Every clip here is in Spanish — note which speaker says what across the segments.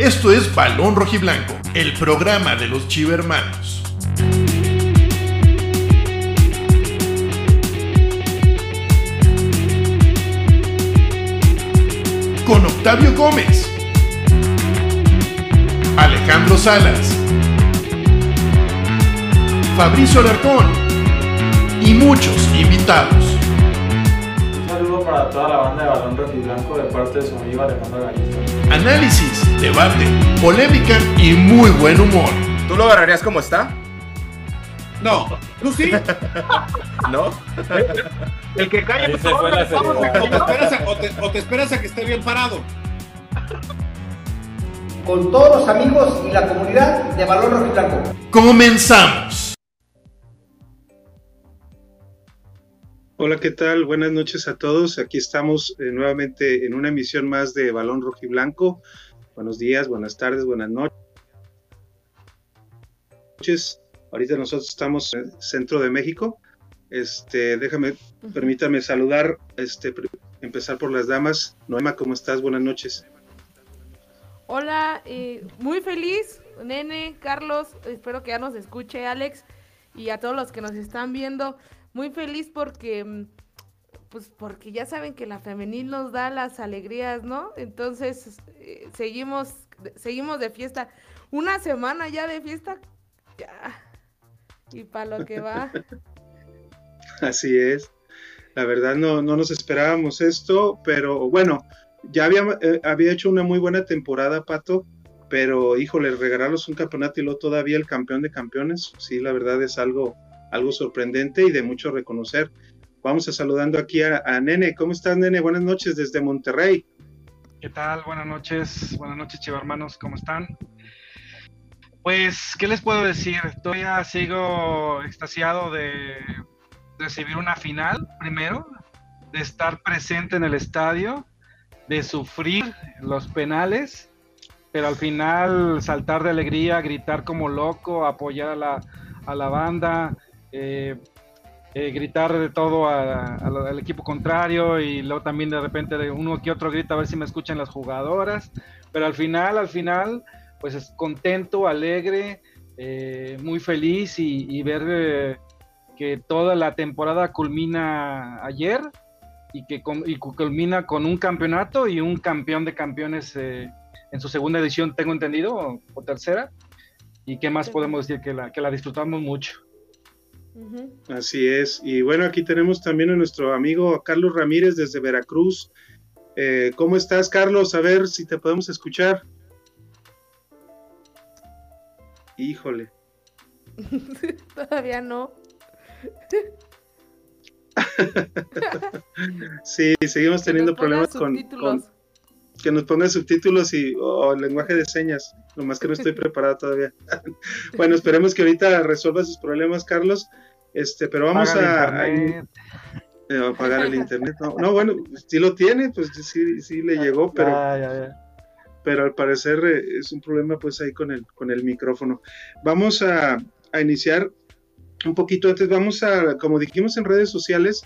Speaker 1: Esto es Balón Rojiblanco, el programa de los chivermanos. Con Octavio Gómez, Alejandro Salas, Fabricio Alarcón y muchos invitados.
Speaker 2: Para toda la banda de Balón Rojiblanco de parte de su amigo Alejandro Galista.
Speaker 1: Análisis, debate, polémica y muy buen humor.
Speaker 3: ¿Tú lo agarrarías como está?
Speaker 4: No, tú sí.
Speaker 3: ¿No?
Speaker 4: El que calle,
Speaker 2: Ahí
Speaker 4: por
Speaker 2: se
Speaker 4: favor,
Speaker 2: fue la
Speaker 4: vamos, o,
Speaker 2: seriedad.
Speaker 4: te esperas a, o te- o te esperas a que esté bien parado.
Speaker 5: con todos los amigos y la comunidad de Balón Rojiblanco.
Speaker 1: Comenzamos.
Speaker 6: Hola, ¿qué tal? Buenas noches a todos. Aquí estamos eh, nuevamente en una emisión más de Balón Rojiblanco. Buenos días, buenas tardes, buenas noches. Ahorita nosotros estamos en el centro de México. Este, déjame, permítame saludar, este, empezar por las damas. Noema, ¿cómo estás? Buenas noches.
Speaker 7: Hola, eh, muy feliz, Nene, Carlos, espero que ya nos escuche Alex y a todos los que nos están viendo, muy feliz porque, mm, pues porque ya saben que la femenil nos da las alegrías, ¿no? Entonces, eh, seguimos, seguimos de fiesta, una semana ya de fiesta, ya, y para lo que va.
Speaker 6: Así es. La verdad no, no nos esperábamos esto, pero bueno, ya había, eh, había hecho una muy buena temporada, Pato, pero híjole, regalarlos un campeonato y luego todavía el campeón de campeones, sí, la verdad es algo, algo sorprendente y de mucho reconocer. Vamos a saludando aquí a, Nene. ¿Cómo estás, Nene? Buenas noches desde Monterrey.
Speaker 8: ¿Qué tal? Buenas noches, buenas noches, chivarmanos, ¿cómo están? Pues, ¿qué les puedo decir? Todavía sigo extasiado de recibir una final, primero, de estar presente en el estadio, de sufrir los penales, pero al final saltar de alegría, gritar como loco, apoyar a la, a la banda, eh, eh, gritar de todo a- a la- al equipo contrario y luego también de repente de uno que otro grita a ver si me escuchan las jugadoras, pero al final, al final, pues es contento, alegre, eh, muy feliz y, y ver que toda la temporada culmina ayer y que con- y cu- culmina con un campeonato y un campeón de campeones en su segunda edición, tengo entendido, o, o tercera. ¿Y qué más podemos decir? Que la, que la disfrutamos mucho.
Speaker 6: Así es. Y bueno, aquí tenemos también a nuestro amigo Carlos Ramírez desde Veracruz. Eh, ¿Cómo estás, Carlos? A ver si te podemos escuchar. Híjole.
Speaker 7: Todavía no.
Speaker 6: Sí, seguimos teniendo problemas con, con- que nos pongan subtítulos y o lenguaje de señas. Nomás que no estoy preparado todavía. bueno, esperemos que ahorita resuelva sus problemas, Carlos. Este, pero vamos a, eh, a apagar el internet. No, no, bueno, sí lo tiene, pues sí, sí le llegó, pero
Speaker 8: Ah, ya, ya.
Speaker 6: pero al parecer eh, es un problema pues ahí con el, con el micrófono. Vamos a, a iniciar un poquito antes, vamos a, como dijimos en redes sociales,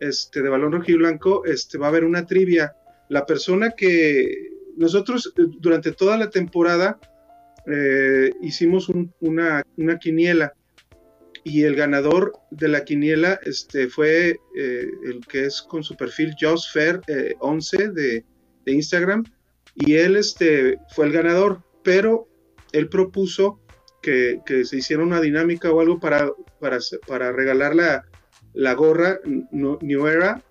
Speaker 6: este, de Balón Rojo y Blanco, este, va a haber una trivia. La persona que nosotros eh, durante toda la temporada eh, hicimos un- una, una quiniela. Y el ganador de la quiniela este, fue eh, el que es con su perfil JosFair 11 de, de Instagram. Y él este, fue el ganador, pero él propuso que, que se hiciera una dinámica o algo para, para, para regalar la, la gorra New Era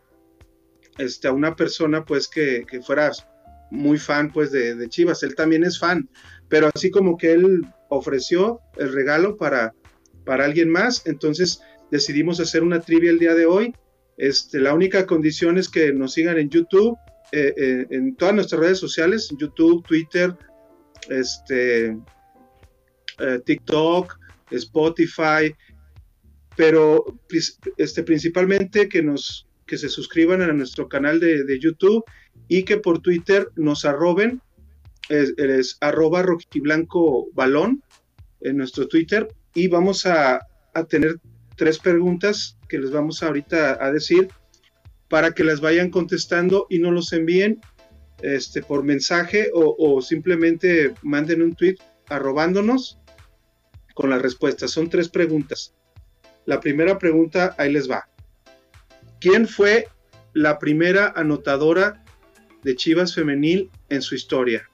Speaker 6: este, a una persona pues que, que fuera muy fan pues de, de Chivas, él también es fan, pero así como que él ofreció el regalo para, para alguien más, entonces decidimos hacer una trivia el día de hoy. Este, la única condición es que nos sigan en YouTube, eh, eh, en todas nuestras redes sociales, YouTube, Twitter, este, eh, TikTok, Spotify, pero este, principalmente que nos que se suscriban a nuestro canal de, de YouTube y que por Twitter nos arroben, es, arroba rojiblanco balón en nuestro Twitter y vamos a, a tener tres preguntas que les vamos ahorita a decir para que las vayan contestando y nos los envíen este, por mensaje o, o simplemente manden un tweet arrobándonos con las respuestas. Son tres preguntas. La primera pregunta, ahí les va. ¿Quién fue la primera anotadora de Chivas Femenil en su historia?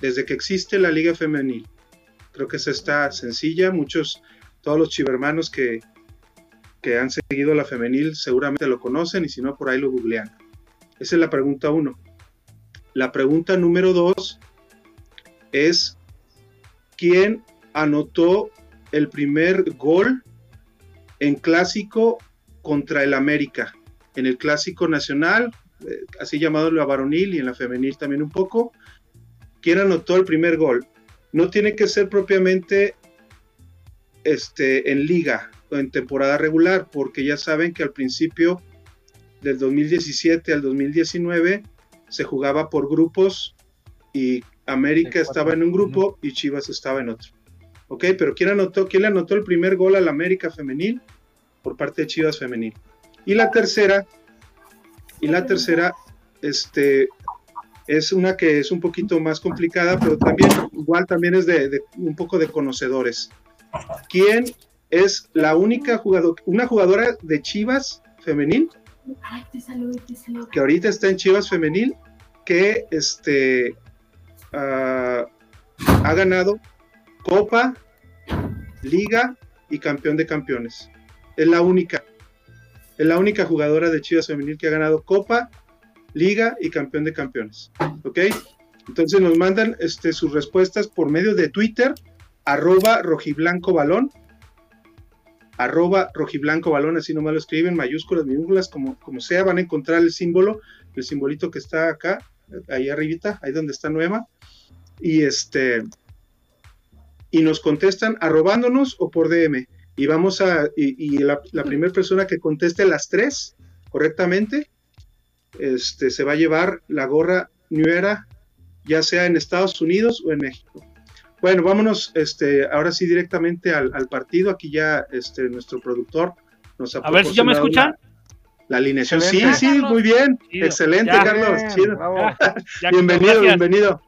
Speaker 6: Desde que existe la Liga Femenil. Creo que esa está sencilla. Muchos, todos los chivermanos que, que han seguido la femenil seguramente lo conocen y si no, por ahí lo googlean. Esa es la pregunta uno. La pregunta número dos es quién anotó el primer gol en clásico contra el América, en el clásico nacional, eh, así llamado la varonil y en la femenil también un poco. ¿Quién anotó el primer gol? No tiene que ser propiamente este, en liga o en temporada regular, porque ya saben que al principio del 2017 al 2019 se jugaba por grupos y América estaba en un grupo y Chivas estaba en otro. Ok, pero ¿quién anotó? ¿Quién le anotó el primer gol al América femenil? Por parte de Chivas femenil. Y la tercera, y la tercera, este, es una que es un poquito más complicada, pero también, igual también es de, de un poco de conocedores. ¿Quién es la única jugadora, una jugadora de Chivas femenil? Que ahorita está en Chivas femenil, que este, uh, ha ganado Copa, Liga y Campeón de Campeones. Es la única. Es la única jugadora de Chivas Femenil que ha ganado Copa, Liga y Campeón de Campeones. ¿Ok? Entonces nos mandan este, sus respuestas por medio de Twitter, arroba rojiblanco balón, arroba rojiblanco balón, así nomás lo escriben, mayúsculas, minúsculas, como, como sea, van a encontrar el símbolo, el simbolito que está acá, ahí arribita, ahí donde está Nueva, y este, y nos contestan arrobándonos o por DM. Y vamos a, y, la, primera persona que conteste las tres correctamente, este, se va a llevar la gorra nuera, ya sea en Estados Unidos o en México. Bueno, vámonos este, ahora sí directamente al, partido. Aquí ya este, nuestro productor nos
Speaker 9: ha A ver si ya me escuchan.
Speaker 6: La, alineación. Sí, sí, muy bien. Excelente, Carlos. bienvenido, bienvenido.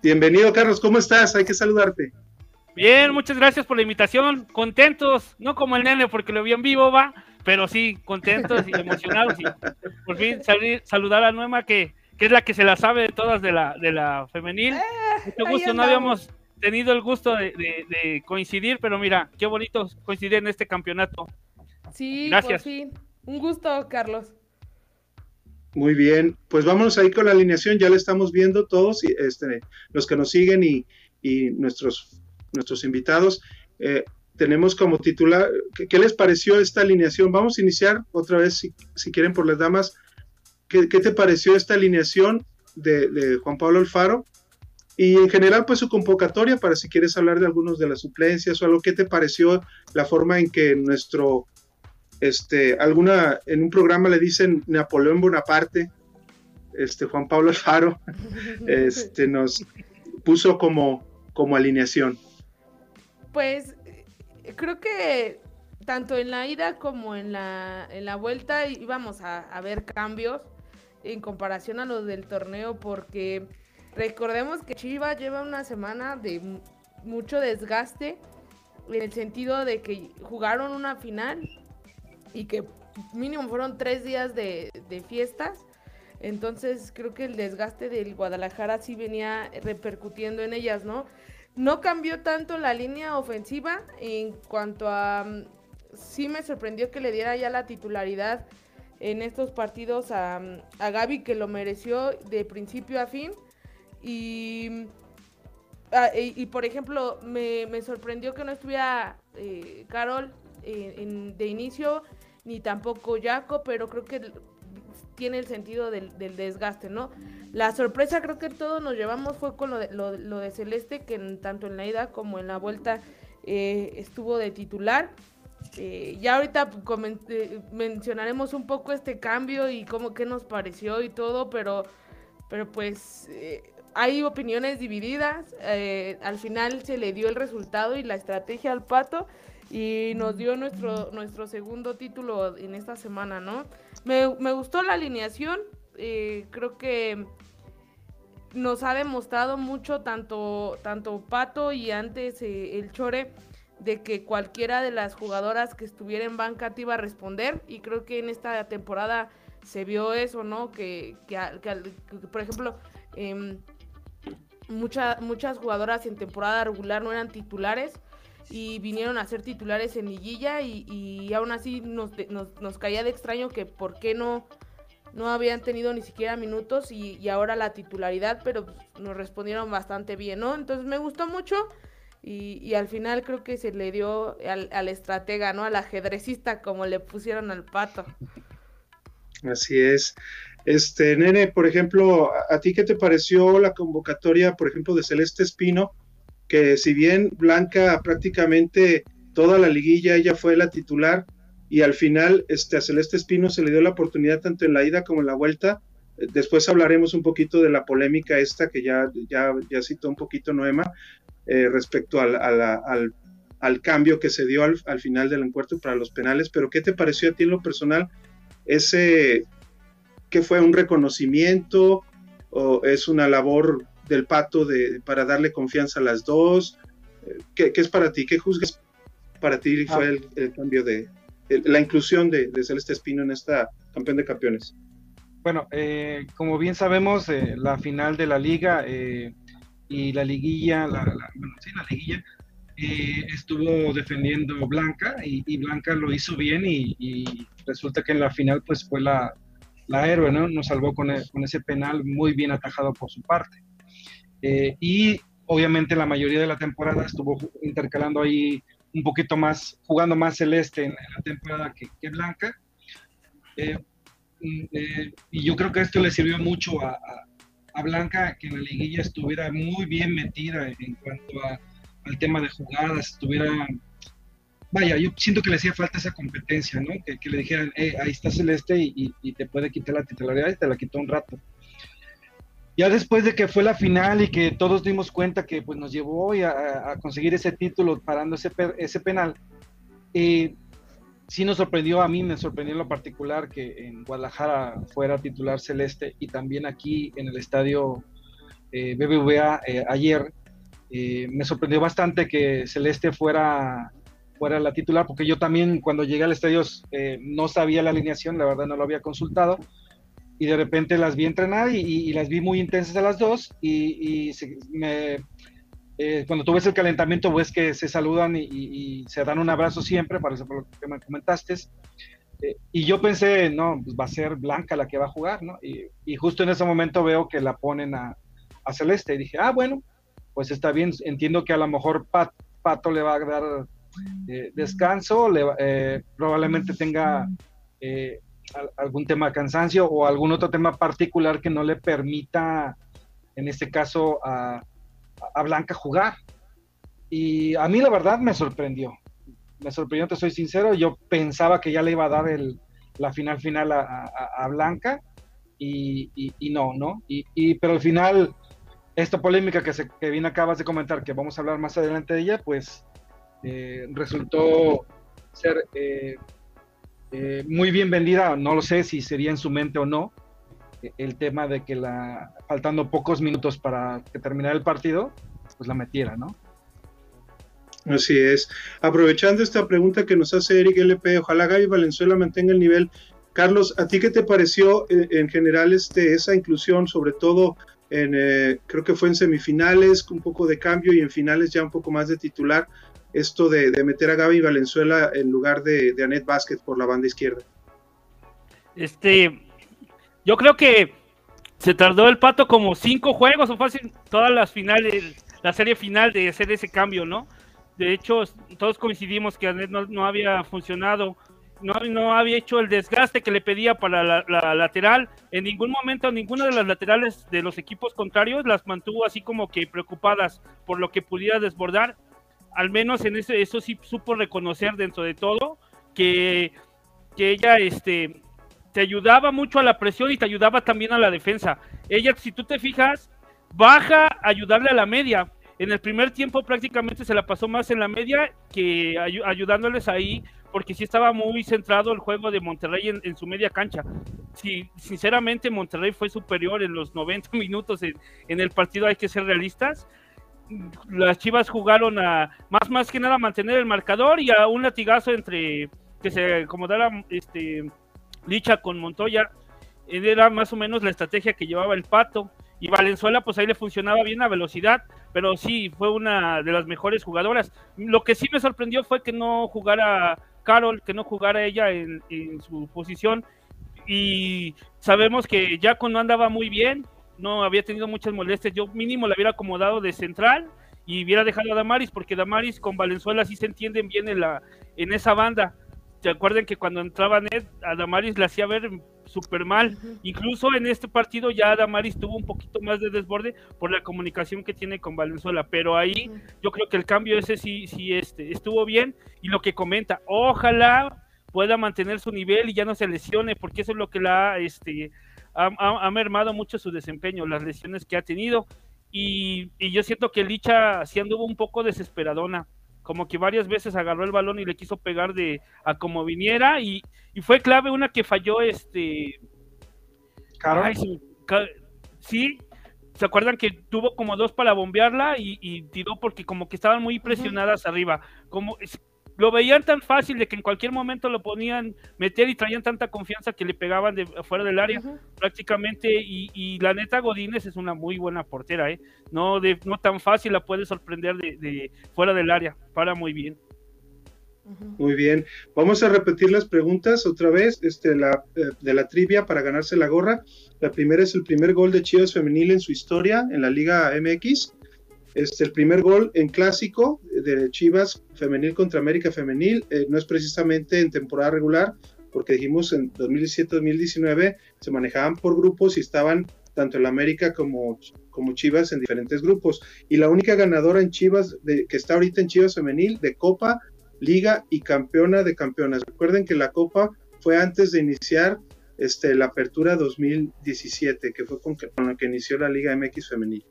Speaker 6: Bienvenido, Carlos. ¿Cómo estás? Hay que saludarte.
Speaker 9: Bien, muchas gracias por la invitación. Contentos, no como el nene porque lo vi en vivo, va, pero sí, contentos y emocionados. Y por fin salir, saludar a Nuema, que, que, es la que se la sabe de todas de la, de la femenil. Eh, Mucho gusto, no habíamos tenido el gusto de, coincidir, pero mira, qué bonito coincidir en este campeonato.
Speaker 7: Sí, gracias. Por fin. Un gusto, Carlos.
Speaker 6: Muy bien, pues vámonos ahí con la alineación, ya la estamos viendo todos, y este, los que nos siguen y, y nuestros nuestros invitados. Eh, tenemos como titular, ¿qué, les pareció esta alineación? Vamos a iniciar otra vez, si, quieren, por las damas. ¿Qué, te pareció esta alineación de, Juan Pablo Alfaro? Y en general, pues su convocatoria, para si quieres hablar de algunos de las suplencias o algo, ¿qué te pareció la forma en que nuestro, este, alguna, en un programa le dicen Napoleón Bonaparte, este, Juan Pablo Alfaro, este, nos puso como, como alineación?
Speaker 7: Pues creo que tanto en la ida como en la, en la vuelta íbamos a, ver cambios en comparación a los del torneo porque recordemos que Chivas lleva una semana de mucho desgaste en el sentido de que jugaron una final y que mínimo fueron tres días de, de fiestas. Entonces creo que el desgaste del Guadalajara sí venía repercutiendo en ellas, ¿no? No cambió tanto la línea ofensiva en cuanto a... Mm, sí me sorprendió que le diera ya la titularidad en estos partidos a, mm, a Gaby, que lo mereció de principio a fin. Y, ah, y, por ejemplo, me, sorprendió que no estuviera eh, Carol eh, de inicio, ni tampoco Jaco, pero creo que tiene el sentido del, desgaste, ¿no? La sorpresa creo que todos nos llevamos fue con lo de, lo, de Celeste, que tanto en la ida como en la vuelta eh, estuvo de titular. Eh, ya ahorita eh, mencionaremos un poco este cambio y cómo que nos pareció y todo, pero, pero pues hay opiniones divididas. al final se le dio el resultado y la estrategia al pato y nos dio nuestro, nuestro segundo título en esta semana, ¿no? Me, gustó la alineación, eh, creo que nos ha demostrado mucho tanto, tanto Pato y antes eh, el Chore de que cualquiera de las jugadoras que estuviera en banca te iba a responder y creo que en esta temporada se vio eso, ¿no? Que, que, por ejemplo, em, muchas jugadoras en temporada regular no eran titulares y vinieron a ser titulares en liguilla y, y aún así nos, nos, caía de extraño que por qué no, no habían tenido ni siquiera minutos y, ahora la titularidad, pero nos respondieron bastante bien, ¿no? Entonces me gustó mucho y, y al final creo que se le dio al, al, estratega, ¿no? Al ajedrecista como le pusieron al pato.
Speaker 6: Así es. Este, nene, por ejemplo, ¿a ti qué te pareció la convocatoria, por ejemplo, de Celeste Espino? Que si bien Blanca prácticamente toda la liguilla ella fue la titular y al final este, a Celeste Espino se le dio la oportunidad tanto en la ida como en la vuelta. Después hablaremos un poquito de la polémica esta que ya, ya, ya citó un poquito Noema eh, respecto al, al, al, cambio que se dio al, al final del encuentro para los penales. Pero ¿qué te pareció a ti en lo personal ese que fue un reconocimiento o es una labor del pato de, para darle confianza a las dos? ¿Qué, es para ti? ¿Qué juzgas para ti fue ah. el, cambio de la inclusión de, Celeste Espino en esta campeón de campeones?
Speaker 8: Bueno, eh, como bien sabemos, eh, la final de la liga eh, y la liguilla, la, bueno, sí, la liguilla, estuvo defendiendo Blanca y, Blanca lo hizo bien y, resulta que en la final pues fue la, la héroe, ¿no? Nos salvó con, con, ese penal muy bien atajado por su parte. Eh, y obviamente la mayoría de la temporada estuvo intercalando ahí un poquito más, jugando más celeste en, la temporada que, que Blanca. Eh, mm, eh, y yo creo que esto le sirvió mucho a, a, Blanca que en la liguilla estuviera muy bien metida en cuanto a, al tema de jugadas, estuviera vaya, yo siento que le hacía falta esa competencia, ¿no? Que, le dijeran, eh, ahí está Celeste y, te puede quitar la titularidad y te la quitó un rato. Ya después de que fue la final y que todos dimos cuenta que pues, nos llevó a, conseguir ese título parando ese, ese penal, eh, sí nos sorprendió, a mí me sorprendió en lo particular que en Guadalajara fuera titular Celeste y también aquí en el estadio eh, BBVA eh, ayer, me sorprendió bastante que Celeste fuera fuera la titular, porque yo también cuando llegué al estadio eh, no sabía la alineación, la verdad no lo había consultado, y de repente las vi entrenar y, las vi muy intensas a las dos, y, me, eh, cuando tú ves el calentamiento, ves que se saludan y, se dan un abrazo siempre, para eso por lo que me comentaste, eh, y yo pensé, no, pues va a ser Blanca la que va a jugar, ¿no? Y, justo en ese momento veo que la ponen a, Celeste, y dije, ah, bueno, pues está bien, entiendo que a lo mejor Pato le va a dar eh, descanso, eh, probablemente tenga algún tema de cansancio o algún otro tema particular que no le permita, en este caso, a, Blanca jugar. Y a mí la verdad me sorprendió. Me sorprendió, te soy sincero. Yo pensaba que ya le iba a dar el, la final final a, Blanca y, no, ¿no? Y, pero al final, esta polémica que, se, que bien acabas de comentar, que vamos a hablar más adelante de ella, pues eh, resultó ser eh, eh, muy bien vendida, no lo sé si sería en su mente o no, el tema de que la, faltando pocos minutos para que terminara el partido, pues la metiera, ¿no?
Speaker 6: Así es. Aprovechando esta pregunta que nos hace Eric LP, ojalá Gaby Valenzuela mantenga el nivel. Carlos, ¿a ti qué te pareció en general este, esa inclusión, sobre todo en, creo que fue en semifinales, un poco de cambio y en finales ya un poco más de titular? Esto de, meter a Gaby Valenzuela en lugar de, de Anet Vázquez por la banda izquierda?
Speaker 9: Este, yo creo que se tardó el pato como cinco juegos o fácil todas las finales, la serie final de hacer ese cambio, ¿no? De hecho, todos coincidimos que Anet no, había funcionado, no, no, había hecho el desgaste que le pedía para la, la, lateral. En ningún momento, ninguna de las laterales de los equipos contrarios las mantuvo así como que preocupadas por lo que pudiera desbordar al menos en eso, eso sí supo reconocer dentro de todo que, ella este, te ayudaba mucho a la presión y te ayudaba también a la defensa. Ella, si tú te fijas, baja a ayudarle a la media. En el primer tiempo prácticamente se la pasó más en la media que ayudándoles ahí porque sí estaba muy centrado el juego de Monterrey en, su media cancha. Sí, sinceramente Monterrey fue superior en los 90 minutos en el partido, hay que ser realistas las Chivas jugaron a más más que nada mantener el marcador y a un latigazo entre que se acomodara este Licha con Montoya. Era más o menos la estrategia que llevaba el Pato. Y Valenzuela pues ahí le funcionaba bien a velocidad pero sí fue una de las mejores jugadoras. Lo que sí me sorprendió fue que no jugara Carol que no jugara ella en, en su posición. Y sabemos que Jaco no andaba muy bien no había tenido muchas molestias. Yo mínimo la hubiera acomodado de central y hubiera dejado a Damaris, porque Damaris con Valenzuela sí se entienden bien en, la, en esa banda. ¿Se acuerdan que cuando entraba Ned, a Damaris le hacía ver súper mal? Incluso en este partido ya Damaris tuvo un poquito más de desborde por la comunicación que tiene con Valenzuela, pero ahí yo creo que el cambio ese sí, sí este, estuvo bien. Y lo que comenta, ojalá pueda mantener su nivel y ya no se lesione, porque eso es lo que la este, ha, mermado mucho su desempeño, las lesiones que ha tenido. Y, yo siento que Licha sí anduvo un poco desesperadona, como que varias veces agarró el balón y le quiso pegar de a como viniera. Y, fue clave una que falló este. sí, ¿Se acuerdan que tuvo como dos para bombearla y, tiró porque como que estaban muy presionadas arriba? Como lo veían tan fácil de que en cualquier momento lo ponían meter y traían tanta confianza que le pegaban de afuera del área prácticamente y, la neta Godínez es una muy buena portera, ¿eh? no, de, no tan fácil la puede sorprender de, fuera del área, para muy bien.
Speaker 6: Muy bien, vamos a repetir las preguntas otra vez este, la, eh, de la trivia para ganarse la gorra. La primera es el primer gol de Chivas Femenil en su historia en la Liga MX. Este, el primer gol en clásico de Chivas femenil contra América femenil eh, no es precisamente en temporada regular, porque dijimos en 2017-2019 se manejaban por grupos y estaban tanto el América como, como Chivas en diferentes grupos. Y la única ganadora en Chivas, de, que está ahorita en Chivas femenil, de Copa, Liga y campeona de campeonas. Recuerden que la Copa fue antes de iniciar este, la apertura 2017, que fue con, con la que inició la Liga MX femenil.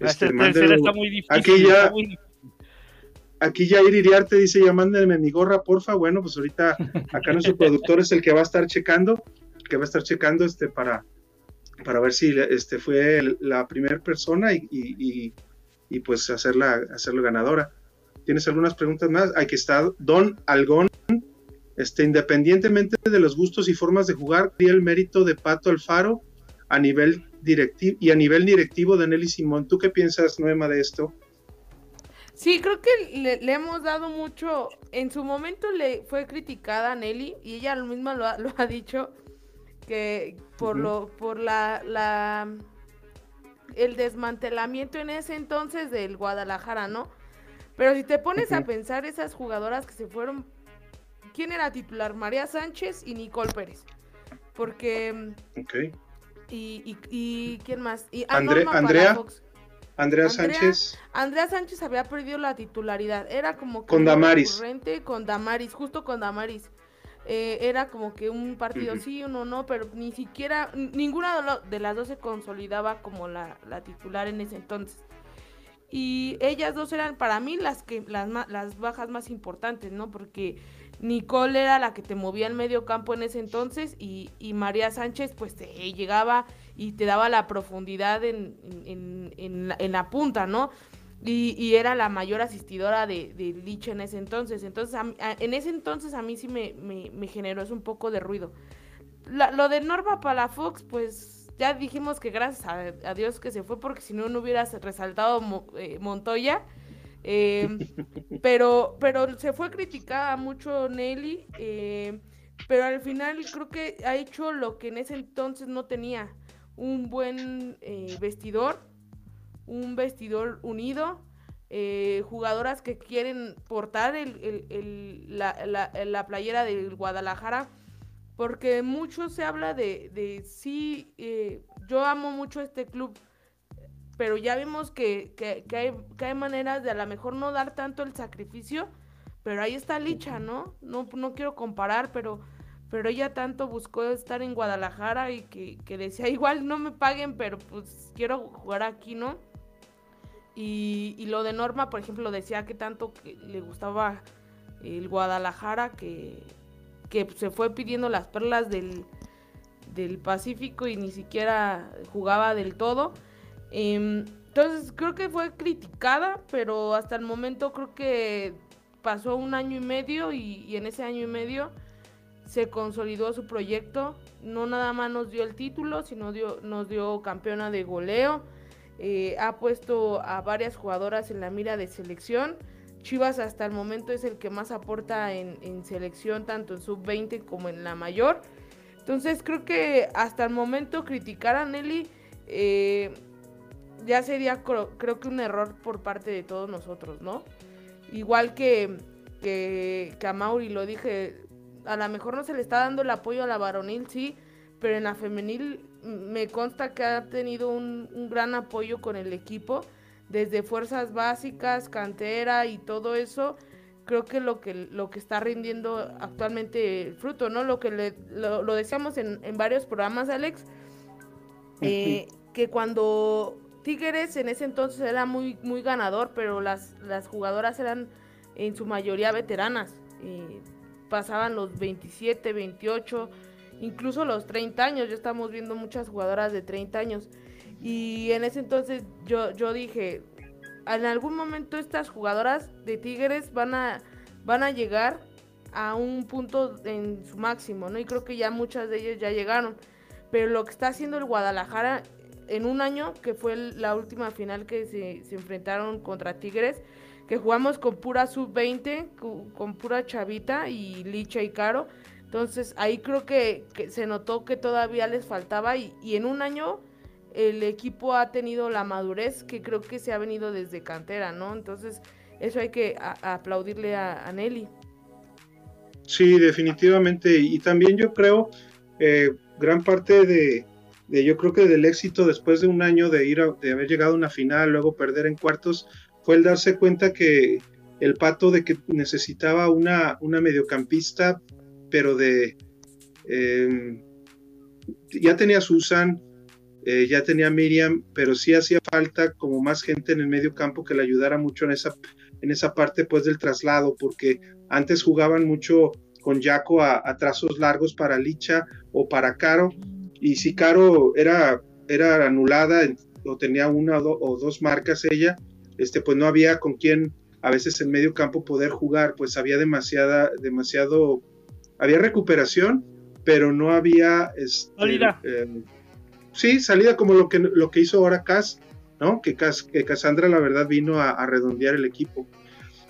Speaker 9: Este, está muy difícil.
Speaker 6: Aquí ya, aquí ya Iriarte dice, ya mándenme mi gorra, porfa. Bueno, pues ahorita acá nuestro productor es el que va a estar checando, que va a estar checando este para, para ver si este fue la primera persona y, y, y, pues hacerla, hacerlo ganadora. ¿Tienes algunas preguntas más? Aquí está Don Algón. Este, independientemente de los gustos y formas de jugar, y el mérito de Pato Alfaro a nivel directivo y a nivel directivo de Nelly Simón. ¿Tú qué piensas, Noema, de esto?
Speaker 7: Sí, creo que le, hemos dado mucho. En su momento le fue criticada a Nelly y ella lo misma lo ha, dicho que por lo por la, la el desmantelamiento en ese entonces del Guadalajara, ¿no? Pero si te pones a pensar esas jugadoras que se fueron, ¿quién era titular? María Sánchez y Nicole Pérez. Porque
Speaker 6: okay.
Speaker 7: Y, y, ¿quién más? Y
Speaker 6: Andrea, Andrea Sánchez.
Speaker 7: Andrea Sánchez había perdido la titularidad. Era como que
Speaker 6: con Damaris.
Speaker 7: Con Damaris, justo con Damaris. Eh, era como que un partido sí, uno no, pero ni siquiera, ninguna de las dos se consolidaba como la, la, titular en ese entonces. Y ellas dos eran para mí las que las, las bajas más importantes, ¿no? Porque Nicole era la que te movía el medio campo en ese entonces y, María Sánchez pues te llegaba y te daba la profundidad en, en, la, punta, ¿no? Y, era la mayor asistidora de, de Lich en ese entonces. Entonces, en ese entonces a mí sí me, generó eso un poco de ruido. lo de Norma Palafox, pues ya dijimos que gracias a, Dios que se fue porque si no, no hubieras resaltado eh, Montoya. Eh, pero, pero se fue criticada mucho Nelly, eh, pero al final creo que ha hecho lo que en ese entonces no tenía, un buen eh, vestidor, un vestidor unido, jugadoras que quieren portar la, playera del Guadalajara, porque mucho se habla de, de sí, yo amo mucho este club, pero ya vimos que, que, hay, que hay maneras de a lo mejor no dar tanto el sacrificio, pero ahí está Licha, ¿no? No, no quiero comparar, pero, pero ella tanto buscó estar en Guadalajara y que, que decía, igual no me paguen, pero pues quiero jugar aquí, ¿no? Y, y, lo de Norma, por ejemplo, decía que tanto le gustaba el Guadalajara que, que se fue pidiendo las perlas del, del Pacífico y ni siquiera jugaba del todo. Em, entonces creo que fue criticada, pero hasta el momento creo que pasó un año y medio y, en ese año y medio se consolidó su proyecto. No nada más nos dio el título, sino dio, nos dio campeona de goleo. Eh, ha puesto a varias jugadoras en la mira de selección. Chivas hasta el momento es el que más aporta en, selección, tanto en sub-20 como en la mayor. Entonces creo que hasta el momento criticar a Nelly eh, ya sería creo que un error por parte de todos nosotros, ¿no? Igual que, que, a Mauri lo dije, a lo mejor no se le está dando el apoyo a la varonil, sí, pero en la femenil me consta que ha tenido un, un gran apoyo con el equipo, desde fuerzas básicas, cantera y todo eso creo que lo que lo que está rindiendo actualmente el fruto, ¿no? Lo que le, lo, decíamos en, en, varios programas, Alex, eh, que cuando Tigres en ese entonces era muy, muy ganador, pero las, las jugadoras eran en su mayoría veteranas, pasaban los 27, 28, incluso los 30 años, ya estamos viendo muchas jugadoras de 30 años. Y en ese entonces yo, yo dije, en algún momento estas jugadoras de Tigres van a, van a llegar a un punto en su máximo, ¿no? Y creo que ya muchas de ellas ya llegaron. Pero lo que está haciendo el Guadalajara en un año, que fue la última final que se, se enfrentaron contra Tigres, que jugamos con pura sub-20, con, pura chavita y Licha y Caro. Entonces ahí creo que, se notó que todavía les faltaba y, y en un año el equipo ha tenido la madurez que creo que se ha venido desde cantera, ¿no? Entonces, eso hay que aplaudirle a, Nelly.
Speaker 6: Sí, definitivamente. Y también yo creo, eh, gran parte de, yo creo que del éxito después de un año de ir de haber llegado a una final, luego perder en cuartos, fue el darse cuenta que el pato de que necesitaba una, una mediocampista, pero de eh, ya tenía Susan, eh, ya tenía Miriam, pero sí hacía falta como más gente en el medio campo que le ayudara mucho en esa, en esa parte pues del traslado, porque antes jugaban mucho con Jaco a, trazos largos para Licha o para Caro, y si Caro era, era anulada o tenía una o, dos marcas ella, este, pues no había con quien a veces en medio campo poder jugar, pues había demasiada, demasiado, había recuperación, pero no había este, sí, salida como lo que, lo que hizo ahora Cas, ¿no? Que, Cas, que Cassandra, la verdad, vino a, redondear el equipo.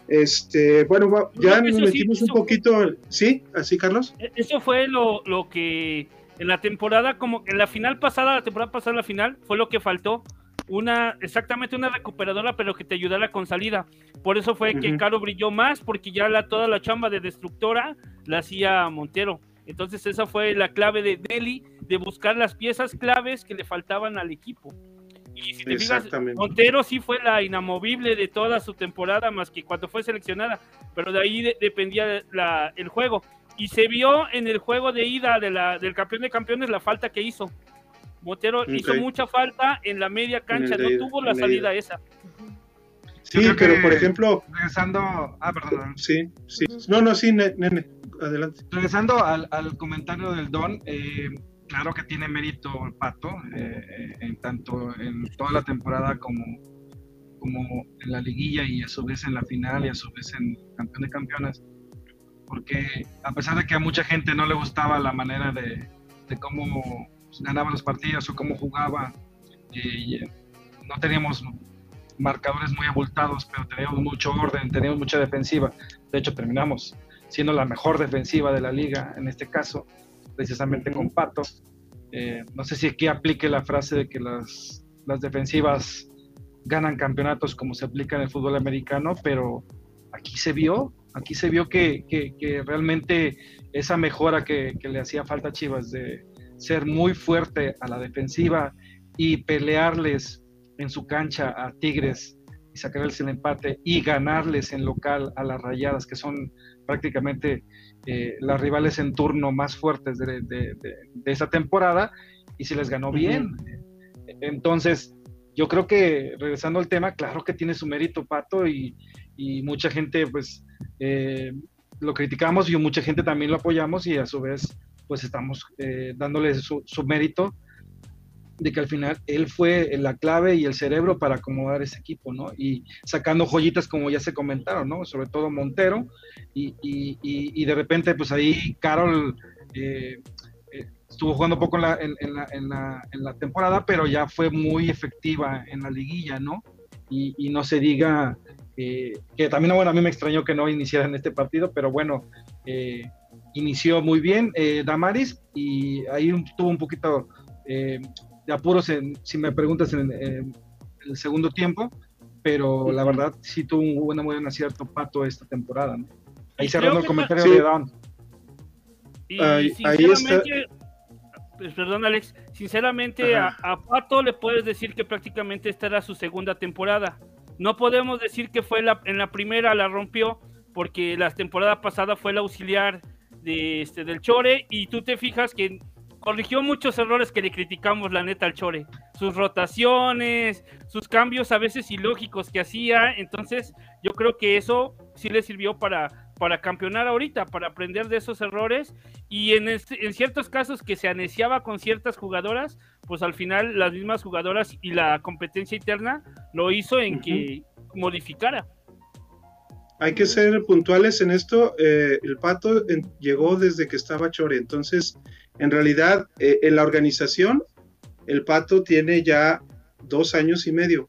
Speaker 6: Este, bueno, ya nos metimos un poquito, ¿sí? ¿Así, Carlos?
Speaker 9: E, eso fue lo, lo que en la temporada, como en la final pasada, la temporada pasada, la final, fue lo que faltó. Una, exactamente una recuperadora, pero que te ayudara con salida. Por eso fue que Caro brilló más, porque ya la, toda la chamba de destructora la hacía Montero. Entonces esa fue la clave de Nelly, de buscar las piezas claves que le faltaban al equipo. Y si te fijas, Montero sí fue la inamovible de toda su temporada, más que cuando fue seleccionada, pero de ahí dependía el juego. Y se vio en el juego de ida de la, del campeón de campeones la falta que hizo. Montero hizo mucha falta en la media cancha, no tuvo la salida esa.
Speaker 6: Sí, pero por ejemplo.
Speaker 8: Regresando. Ah, perdón.
Speaker 6: Sí, sí. No, no, sí, nene adelante.
Speaker 8: Regresando al, comentario del Don, eh, claro que tiene mérito el Pato, eh, en tanto en toda la temporada como, como en la liguilla y a su vez en la final y a su vez en campeón de campeones, porque a pesar de que a mucha gente no le gustaba la manera de, de cómo ganaba los partidos o cómo jugaba, eh, no teníamos marcadores muy abultados, pero teníamos mucho orden, teníamos mucha defensiva. De hecho, terminamos siendo la mejor defensiva de la liga, en este caso, precisamente con Pato. Eh, no sé si aquí aplique la frase de que las, las defensivas ganan campeonatos como se aplica en el fútbol americano, pero aquí se vio, aquí se vio que, que, realmente esa mejora que, que, le hacía falta a Chivas de ser muy fuerte a la defensiva y pelearles en su cancha a Tigres y sacarles el empate y ganarles en local a las rayadas, que son prácticamente eh, las rivales en turno más fuertes de, de, esa temporada, y se les ganó bien. Entonces, yo creo que, regresando al tema, claro que tiene su mérito Pato y, mucha gente, pues, eh, lo criticamos y mucha gente también lo apoyamos y a su vez pues estamos eh, dándole su, su, mérito de que al final él fue la clave y el cerebro para acomodar ese equipo, ¿no? Y sacando joyitas como ya se comentaron, ¿no? Sobre todo Montero y, y, y, de repente pues ahí Carol eh, estuvo jugando poco en la, en, en, la, en la temporada, pero ya fue muy efectiva en la liguilla, ¿no? Y, no se diga eh, que también, bueno, a mí me extrañó que no iniciara en este partido, pero bueno, inició muy bien Damaris y ahí tuvo un poquito de apuros, en, si me preguntas, en, el segundo tiempo, pero la verdad sí tuvo un buen, buen acierto Pato esta temporada. Ahí cerrando el comentario de Don.
Speaker 9: Y sinceramente, pues, perdón Alex, sinceramente a, Pato le puedes decir que prácticamente esta era su segunda temporada. No podemos decir que fue la, en la primera la rompió, porque la temporada pasada fue el auxiliar de, este, del Chore, y tú te fijas que corrigió muchos errores que le criticamos, la neta, al Chore. Sus rotaciones, sus cambios a veces ilógicos que hacía. Entonces, yo creo que eso sí le sirvió para, para campeonar ahorita, para aprender de esos errores. Y en, en ciertos casos que se aneciaba con ciertas jugadoras, pues al final las mismas jugadoras y la competencia interna lo hizo en que modificara.
Speaker 6: Hay que ser puntuales en esto. Eh, el Pato llegó desde que estaba Chore, entonces en realidad, eh, en la organización, el Pato tiene ya dos años y medio.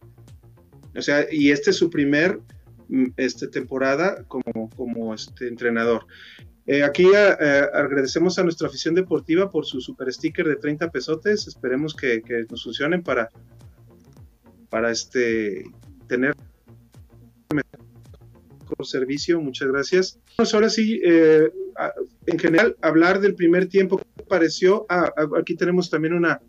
Speaker 6: O sea, y este es su primer mm, este, temporada como, como este, entrenador. Eh, aquí agradecemos a nuestra afición deportiva por su super sticker de 30 pesotes. Esperemos que, que nos funcionen para, para este, tener mejor servicio. Muchas gracias. Pues ahora sí, en general, hablar del primer tiempo pareció, ah, aquí tenemos también una,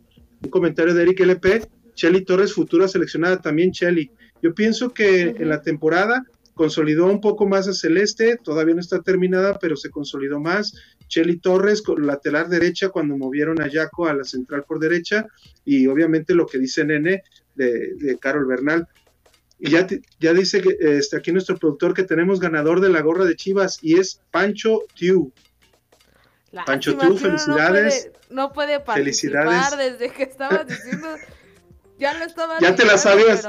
Speaker 6: un comentario de Eric LP, Chelly Torres, futura seleccionada, también Chelly. Yo pienso que en la temporada consolidó un poco más a Celeste, todavía no está terminada, pero se consolidó más. Chelly Torres con lateral derecha cuando movieron a Yaco a la central por derecha y obviamente lo que dice Nene de, de Carol Bernal. Y ya, ya dice que este, aquí nuestro productor que tenemos ganador de la gorra de Chivas y es Pancho Tiu.
Speaker 7: Pancho Tiu, felicidades. No puede, participar felicidades. desde que estabas diciendo. Ya lo estaba
Speaker 6: Ya te la sabías.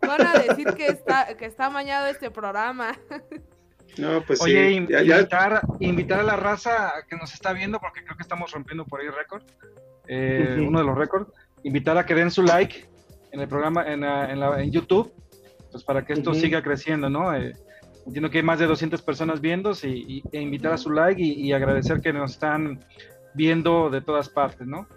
Speaker 7: van a decir que está, que está amañado este programa.
Speaker 6: No, pues
Speaker 8: Oye, invitar, invitar a la raza que nos está viendo, porque creo que estamos rompiendo por ahí récord, eh, uno de los récords, invitar a que den su like en el programa, en, en, YouTube, pues para que esto siga creciendo, ¿no? Eh, entiendo que hay más de 200 personas viendo y, e invitar a su like y, agradecer que nos están viendo de todas partes, ¿no?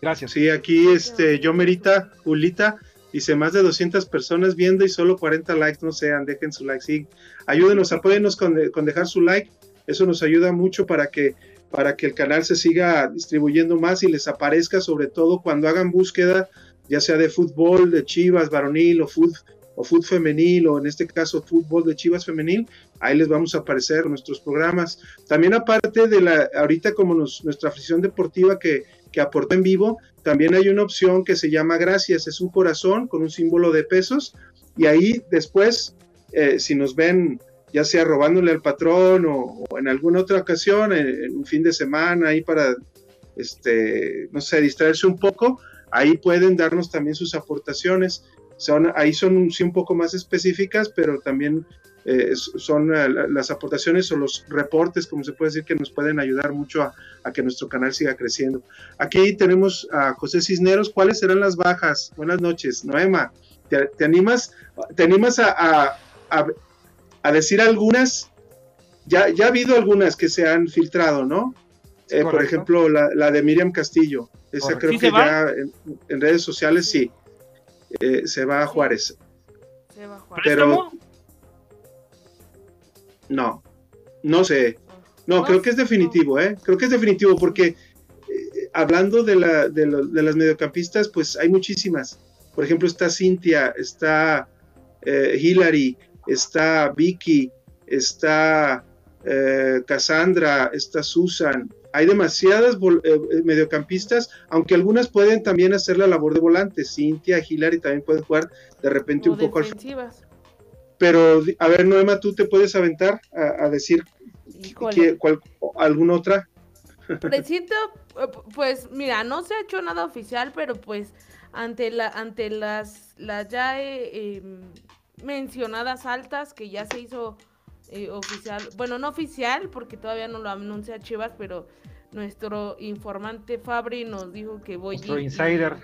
Speaker 8: Gracias.
Speaker 6: Sí, aquí este, yo merita, Julita, dice más de 200 personas viendo y solo 40 likes, no sean, dejen su like, sí, ayúdenos, apóyenos con, con dejar su like, eso nos ayuda mucho para que para que el canal se siga distribuyendo más y les aparezca, sobre todo cuando hagan búsqueda, ya sea de fútbol, de Chivas, varonil o fútbol femenil o en este caso fútbol de Chivas femenil, ahí les vamos a aparecer nuestros programas. También aparte de la, ahorita como nuestra afición deportiva que, que aporta en vivo, también hay una opción que se llama Gracias, es un corazón con un símbolo de pesos y ahí después, eh, si nos ven ya sea robándole al patrón o, en alguna otra ocasión, en, un fin de semana, ahí para, este, no sé, distraerse un poco, ahí pueden darnos también sus aportaciones son, ahí son sí un poco más específicas, pero también eh, son eh, las aportaciones o los reportes, como se puede decir, que nos pueden ayudar mucho a, que nuestro canal siga creciendo. Aquí tenemos a José Cisneros. ¿Cuáles serán las bajas? Buenas noches, Noema. ¿Te, animas, te animas a, a, decir algunas? Ya, ya ha habido algunas que se han filtrado, ¿no? Eh, por ejemplo, la, de Miriam Castillo. Esa creo que ya en, redes sociales sí. Eh, se va a Juárez.
Speaker 7: Se va a Juárez.
Speaker 6: Pero no, no sé. No, creo que es definitivo, ¿eh? Creo que es definitivo porque eh, hablando de, la, de, las mediocampistas, pues hay muchísimas. Por ejemplo, está Cintia, está eh, Hillary, está Vicky, está Cassandra, está Susan, hay demasiadas eh, eh, mediocampistas, aunque algunas pueden también hacer la labor de volante. Cintia, Hilary también pueden jugar de repente un poco al. Pero, a ver, Noema, tú te puedes aventar a, decir ¿Qué- cuál- ¿Alguna otra?
Speaker 7: Presiento, eh, pues mira, no se ha hecho nada oficial, pero pues ante la, ante las, las ya eh, em, mencionadas altas que ya se hizo eh, oficial, bueno, no oficial porque todavía no lo anuncia Chivas, pero nuestro informante Fabri nos dijo que voy
Speaker 8: Nuestro insider.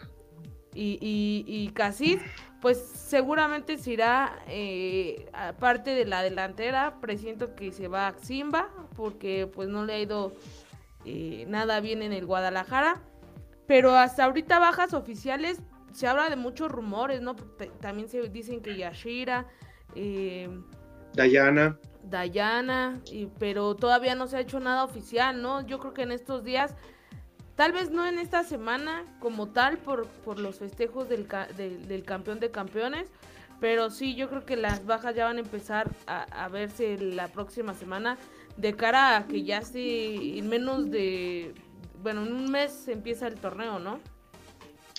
Speaker 7: y, y, y Casis, pues seguramente se irá eh, a parte de la delantera. Presiento que se va a Simba porque pues no le ha ido eh, nada bien en el Guadalajara. Pero hasta ahorita bajas oficiales se habla de muchos rumores, ¿no? T- También se dicen que Yashira, eh,
Speaker 6: Dayana.
Speaker 7: Dayana, y, pero todavía no se ha hecho nada oficial, ¿no? Yo creo que en estos días, tal vez no en esta semana como tal, por, por los festejos del, del, del campeón de campeones, pero sí, yo creo que las bajas ya van a empezar a, a verse la próxima semana, de cara a que ya se, en menos de, bueno, en un mes empieza el torneo, ¿no?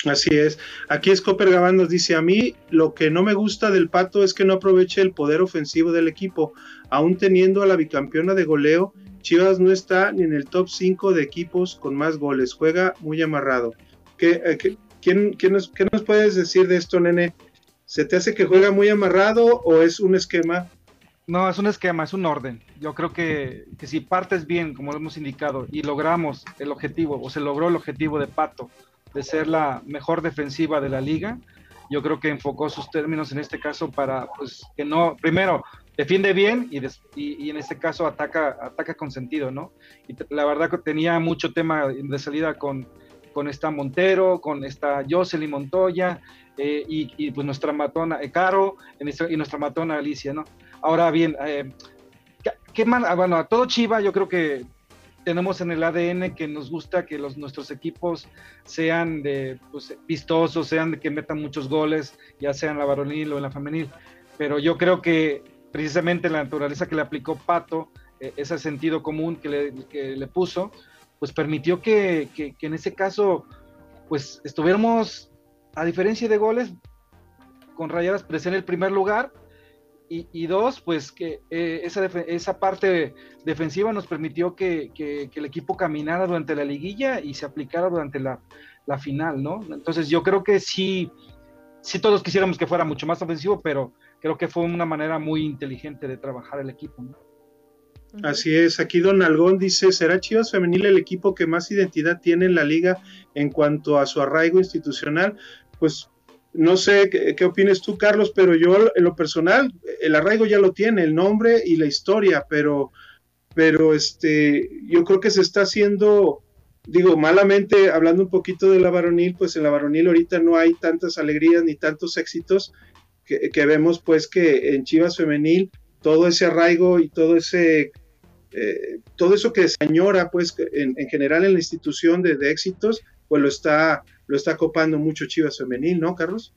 Speaker 6: Así es. Aquí Scopper Gabán nos dice, a mí lo que no me gusta del Pato es que no aproveche el poder ofensivo del equipo. Aún teniendo a la bicampeona de goleo, Chivas no está ni en el top 5 de equipos con más goles. Juega muy amarrado. ¿Qué, eh, qué- quién- quién nos, qué nos puedes decir de esto, nene? ¿Se te hace que juega muy amarrado o es un esquema?
Speaker 8: No, es un esquema, es un orden. Yo creo que, que si partes bien, como lo hemos indicado, y logramos el objetivo, o se logró el objetivo de Pato, de ser la mejor defensiva de la liga, yo creo que enfocó sus términos en este caso para, pues, que no, primero, defiende bien y, y, en este caso ataca, ataca con sentido, ¿no? Y la verdad que tenía mucho tema de salida con, con esta Montero, con esta Jocelyn Montoya, eh, y, y, pues nuestra matona eh, Caro nuestra- y nuestra matona Alicia, ¿no? Ahora bien, eh, ¿qué, qué ah, bueno, a todo Chiva yo creo que tenemos en el ADN que nos gusta que los, nuestros equipos sean de, pues, vistosos, sean de que metan muchos goles, ya sea en la varonil o en la femenil. Pero yo creo que precisamente la naturaleza que le aplicó Pato, eh, ese sentido común que le, que le puso, pues permitió que, que- en ese caso, pues estuviéramos, a diferencia de goles, con Rayadas pues, en el primer lugar, y, y dos, pues que eh, esa, esa parte defensiva nos permitió que, que- que el equipo caminara durante la liguilla y se aplicara durante la, la final, ¿no? Entonces yo creo que sí, sí todos quisiéramos que fuera mucho más ofensivo, pero creo que fue una manera muy inteligente de trabajar el equipo, ¿no?
Speaker 6: Así es, aquí Don Algón dice, ¿será Chivas Femenil el equipo que más identidad tiene en la liga en cuanto a su arraigo institucional? Pues no sé qué, qué opines tú, Carlos, pero yo en lo personal, el arraigo ya lo tiene, el nombre y la historia, pero, pero este, yo creo que se está haciendo, digo, malamente, hablando un poquito de la varonil, pues en la varonil ahorita no hay tantas alegrías ni tantos éxitos que, vemos pues que en Chivas Femenil todo ese arraigo y todo ese eh, todo eso que se añora, pues, en, en general en la institución de, de éxitos, pues lo está, lo está copando mucho Chivas Femenil, ¿no, Carlos?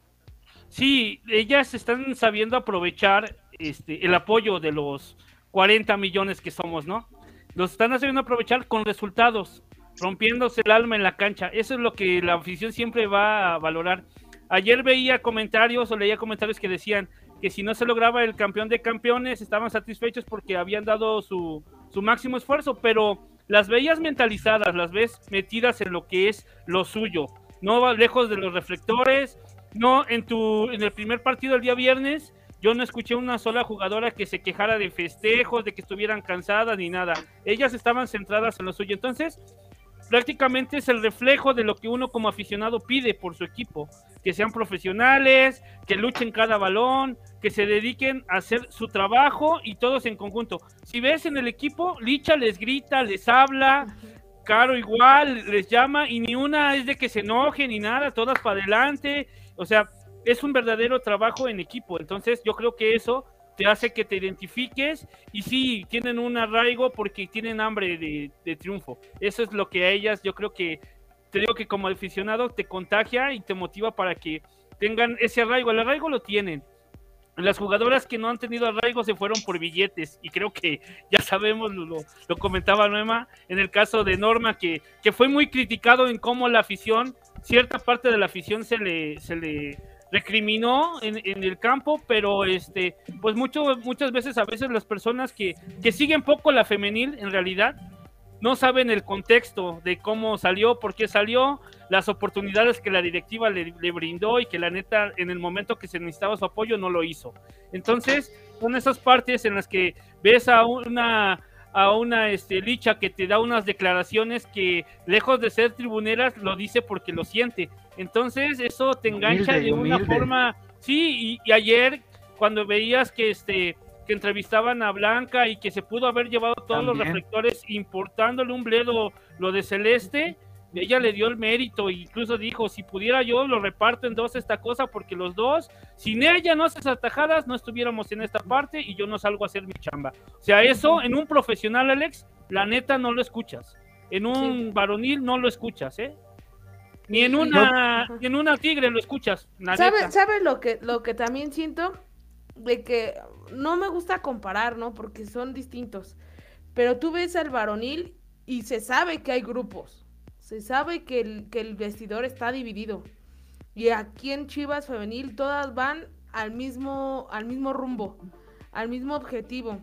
Speaker 9: Sí, ellas están sabiendo aprovechar este, el apoyo de los 40 millones que somos, ¿no? Los están sabiendo aprovechar con resultados, rompiéndose el alma en la cancha. Eso es lo que la afición siempre va a valorar. Ayer veía comentarios o leía comentarios que decían que si no se lograba el campeón de campeones estaban satisfechos porque habían dado su, máximo esfuerzo, pero las veías mentalizadas, las ves metidas en lo que es lo suyo, no va lejos de los reflectores, no en tu en el primer partido el día viernes yo no escuché una sola jugadora que se quejara de festejos, de que estuvieran cansadas ni nada. Ellas estaban centradas en lo suyo. Entonces, prácticamente es el reflejo de lo que uno como aficionado pide por su equipo, que sean profesionales, que luchen cada balón, que se dediquen a hacer su trabajo y todos en conjunto. Si ves en el equipo, Licha les grita, les habla, Caro igual, les llama y ni una es de que se enoje ni nada, todas para adelante, o sea, es un verdadero trabajo en equipo, entonces yo creo que eso te hace que te identifiques y sí, tienen un arraigo porque tienen hambre de, triunfo. Eso es lo que a ellas yo creo que, te digo que como aficionado te contagia y te motiva para que tengan ese arraigo. El arraigo lo tienen. Las jugadoras que no han tenido arraigo se fueron por billetes y creo que ya sabemos, lo, lo comentaba Noema, en el caso de Norma, que, que fue muy criticado en cómo la afición, cierta parte de la afición se le, se le recriminó en, el campo, pero este, pues mucho, muchas veces a veces las personas que, que siguen poco la femenil en realidad no saben el contexto de cómo salió, por qué salió, las oportunidades que la directiva le, le, brindó y que la neta en el momento que se necesitaba su apoyo no lo hizo. Entonces, son esas partes en las que ves a una a una este, licha que te da unas declaraciones que lejos de ser tribuneras lo dice porque lo siente. Entonces eso te engancha humilde, de una humilde. forma, sí, y, y, ayer cuando veías que este que entrevistaban a Blanca y que se pudo haber llevado todos También. los reflectores importándole un bledo lo de Celeste, ella le dio el mérito e incluso dijo, si pudiera yo lo reparto en dos esta cosa porque los dos, sin ella no haces atajadas, no estuviéramos en esta parte y yo no salgo a hacer mi chamba. O sea, eso en un profesional, Alex, la neta no lo escuchas. En un sí. varonil no lo escuchas, ¿eh? Ni en una, no. ni en una tigre lo escuchas.
Speaker 7: ¿Sabes sabe lo que, lo que también siento? De que no me gusta comparar, ¿no? Porque son distintos. Pero tú ves al varonil y se sabe que hay grupos se sabe que el, que el vestidor está dividido. Y aquí en Chivas Femenil todas van al mismo, al mismo rumbo, al mismo objetivo.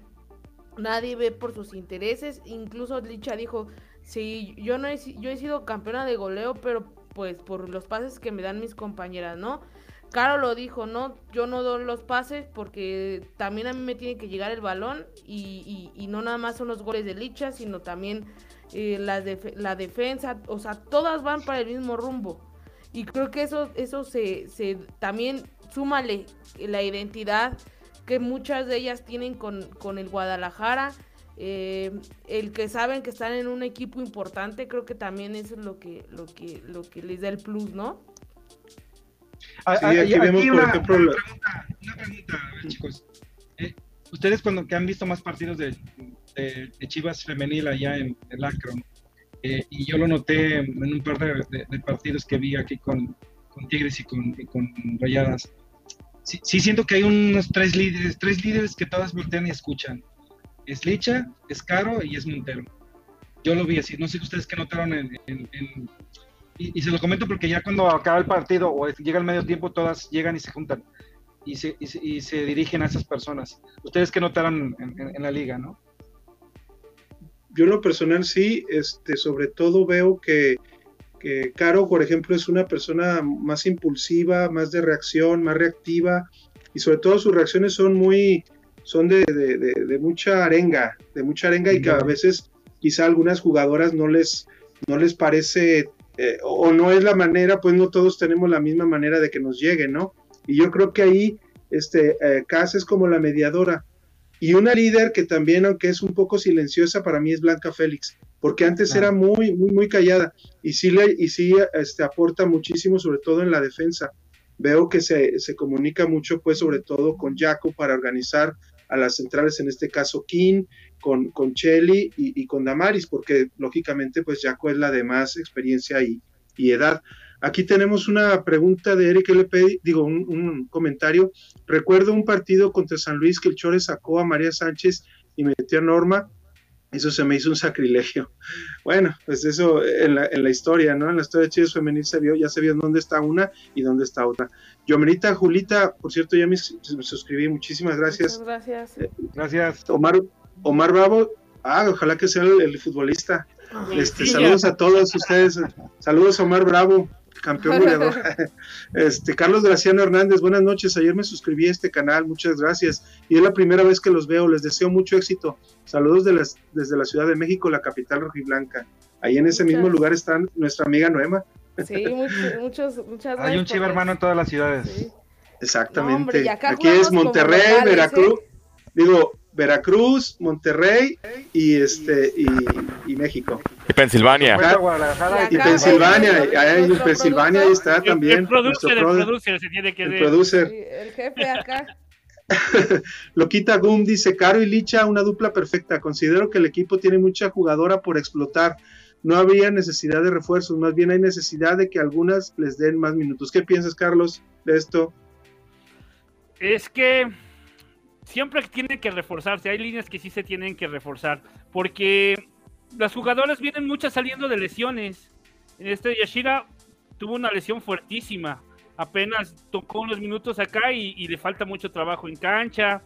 Speaker 7: Nadie ve por sus intereses. Incluso Licha dijo, sí, yo no he, yo he sido campeona de goleo, pero pues por los pases que me dan mis compañeras, ¿no? Caro lo dijo, no, yo no doy los pases porque también a mí me tiene que llegar el balón y, no nada más son los goles de Licha, sino también eh, la defensa, o sea, todas van para el mismo rumbo. Y creo que eso, eso se, se también súmale la identidad que muchas de ellas tienen con, con el Guadalajara. Eh, el que saben que están en un equipo importante, creo que también eso es lo que, lo que, lo que les da el plus, ¿no?
Speaker 10: Sí, aquí, aquí vemos, aquí una, por ejemplo, una pregunta, una pregunta chicos. Eh, Ustedes cuando que han visto más partidos de, de, de Chivas femenil allá en el Akron, eh, y yo lo noté en un par de, de partidos que vi aquí con, con Tigres y con, y con Rayadas. Sí, sí, siento que hay unos tres líderes, tres líderes que todas voltean y escuchan. Es Licha, es Caro y es Montero. Yo lo vi así. No sé ustedes qué notaron en, en, en y, y, se lo comento porque ya cuando acaba el partido o llega el medio tiempo, todas llegan y se juntan y se, y se, y se dirigen a esas personas. ¿Ustedes qué notaron en, en, en la liga, no?
Speaker 6: yo en lo personal sí, este, sobre todo veo que, que, Caro, por ejemplo, es una persona más impulsiva, más de reacción, más reactiva, y sobre todo sus reacciones son muy, son de, de, de, de mucha arenga, de mucha arenga, y que a veces quizá a algunas jugadoras no les, no les parece, eh, o no es la manera, pues no todos tenemos la misma manera de que nos llegue, ¿no? Y yo creo que ahí, este, eh, Cas es como la mediadora, y una líder que también, aunque es un poco silenciosa, para mí es Blanca Félix, porque antes claro. era muy, muy, muy callada y sí, le, y sí este, aporta muchísimo, sobre todo en la defensa. Veo que se, se comunica mucho, pues, sobre todo con Jaco para organizar a las centrales, en este caso King, con, con Chelly y, y, con Damaris, porque lógicamente, pues, Jaco es la de más experiencia y, y edad. Aquí tenemos una pregunta de Eric LP, digo, un, un, comentario. Recuerdo un partido contra San Luis que el Chore sacó a María Sánchez y metió a Norma. Eso se me hizo un sacrilegio. Bueno, pues eso en la, en la historia, ¿no? En la historia de Chivas Femenil se vio, ya se vio dónde está una y dónde está otra. Yomerita, Julita, por cierto, ya me, me suscribí. Muchísimas gracias.
Speaker 7: Muchas gracias.
Speaker 6: Eh, gracias. Omar, Omar Bravo, ah, ojalá que sea el, el futbolista. Este, saludos a todos ustedes. Saludos, Omar Bravo campeón goleador. este, Carlos Graciano Hernández, buenas noches. Ayer me suscribí a este canal, muchas gracias. Y es la primera vez que los veo, les deseo mucho éxito. Saludos de las, desde la Ciudad de México, la capital rojiblanca. Ahí en ese muchas. mismo lugar está nuestra amiga Noema.
Speaker 7: Sí, muchos, muchos, muchas gracias.
Speaker 10: Hay un chivo hermano en todas las ciudades. Sí.
Speaker 6: Exactamente. No, hombre, Aquí es Monterrey, Veracruz. ¿eh? Digo, Veracruz, Monterrey y este y, y México.
Speaker 3: Y Pensilvania.
Speaker 6: Y, Pensilvania, ahí en Pensilvania ahí está
Speaker 9: el,
Speaker 6: también.
Speaker 9: El producer, el producer se tiene que
Speaker 6: El producer.
Speaker 7: Sí, el jefe acá.
Speaker 6: Loquita Gum dice, Caro y Licha, una dupla perfecta. Considero que el equipo tiene mucha jugadora por explotar. No habría necesidad de refuerzos, más bien hay necesidad de que algunas les den más minutos. ¿Qué piensas, Carlos, de esto?
Speaker 9: Es que siempre tienen que reforzarse. Hay líneas que sí se tienen que reforzar. Porque las jugadoras vienen muchas saliendo de lesiones. En este Yashira tuvo una lesión fuertísima. apenas tocó unos minutos acá y, le falta mucho trabajo en cancha.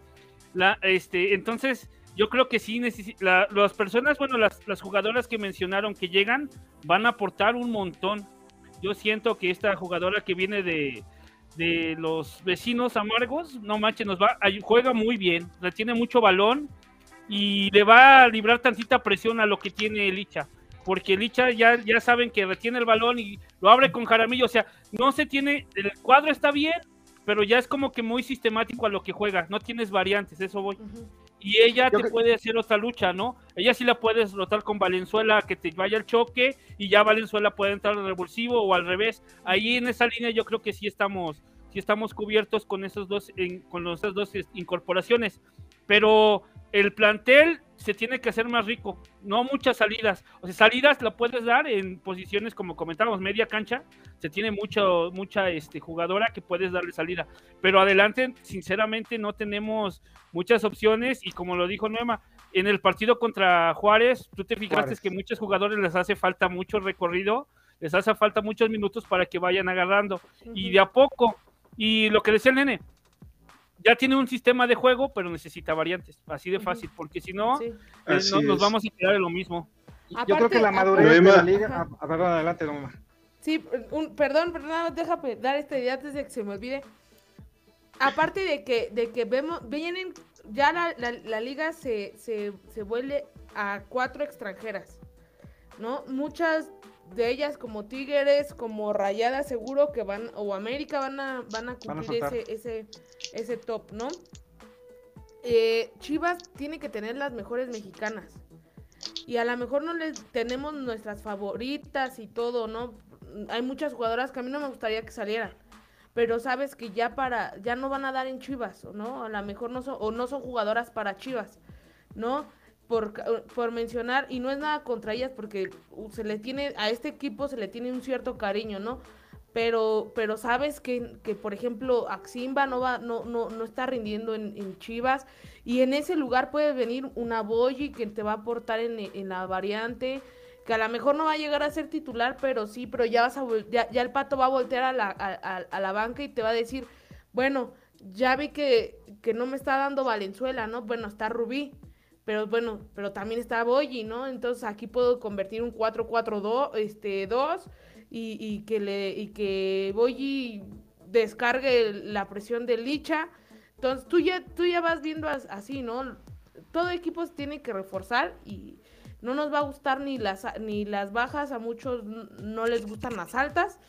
Speaker 9: La, este, entonces, yo creo que sí, la, las personas, bueno, las, las jugadoras que mencionaron que llegan van a aportar un montón. Yo siento que esta jugadora que viene de, de los vecinos amargos, no manches, nos va, juega muy bien, tiene mucho balón y le va a librar tantita presión a lo que tiene Licha porque Licha ya, ya saben que retiene el balón y lo abre con Jaramillo, o sea, no se tiene, el cuadro está bien, pero ya es como que muy sistemático a lo que juega, no tienes variantes, eso voy. Y ella te puede hacer otra lucha, ¿no? Ella sí la puedes rotar con Valenzuela, que te vaya al choque, y ya Valenzuela puede entrar al revulsivo o al revés. Ahí en esa línea yo creo que sí estamos, sí estamos cubiertos con esos dos, con esas dos incorporaciones. Pero el plantel se tiene que hacer más rico, no muchas salidas. O sea, salidas la puedes dar en posiciones como comentábamos, media cancha, se tiene mucho, mucha este, jugadora que puedes darle salida. Pero adelante, sinceramente, no tenemos muchas opciones y como lo dijo Nuema, en el partido contra Juárez, tú te fijaste que muchos jugadores les hace falta mucho recorrido, les hace falta muchos minutos para que vayan agarrando. Y de a poco, y lo que decía el nene, ya tiene un sistema de juego, pero necesita variantes, así de fácil, porque si no, eh, nos vamos a quedar en lo mismo.
Speaker 10: Yo creo que la madurez de la liga. A, ver, adelante, mamá.
Speaker 7: Sí, un, perdón, perdón, déjame dar esta idea antes de que se me olvide. Aparte de que, de que vemos, vienen, ya la, la, liga se, se, se vuelve a cuatro extranjeras, ¿no? Muchas de ellas como Tigres, como Rayadas seguro que van, o América van a, van a cumplir ese, ese, ese top, ¿no? Eh, Chivas tiene que tener las mejores mexicanas. Y a lo mejor no les tenemos nuestras favoritas y todo, ¿no? Hay muchas jugadoras que a mí no me gustaría que salieran. Pero sabes que ya para, ya no van a dar en Chivas, ¿no? A lo mejor no son, o no son jugadoras para Chivas, ¿no? por, por, mencionar, y no es nada contra ellas porque se le tiene, a este equipo se le tiene un cierto cariño, ¿no? Pero, pero sabes que, que por ejemplo, Aximba no va, no, no, no está rindiendo en, Chivas, y en ese lugar puede venir una Boyi que te va a aportar en, en, la variante, que a lo mejor no va a llegar a ser titular, pero sí, pero ya vas a ya, ya el pato va a voltear a la, a, a la banca y te va a decir, bueno, ya vi que, que no me está dando Valenzuela, ¿no? Bueno, está Rubí pero bueno, pero también está Boyi, ¿no? Entonces aquí puedo convertir un 4-4-2 este, 2 y, que le, y que Boyi descargue la presión de Licha. Entonces tú ya, tú ya vas viendo así, ¿no? Todo equipo tiene que reforzar y no nos va a gustar ni las, ni las bajas, a muchos no les gustan las altas.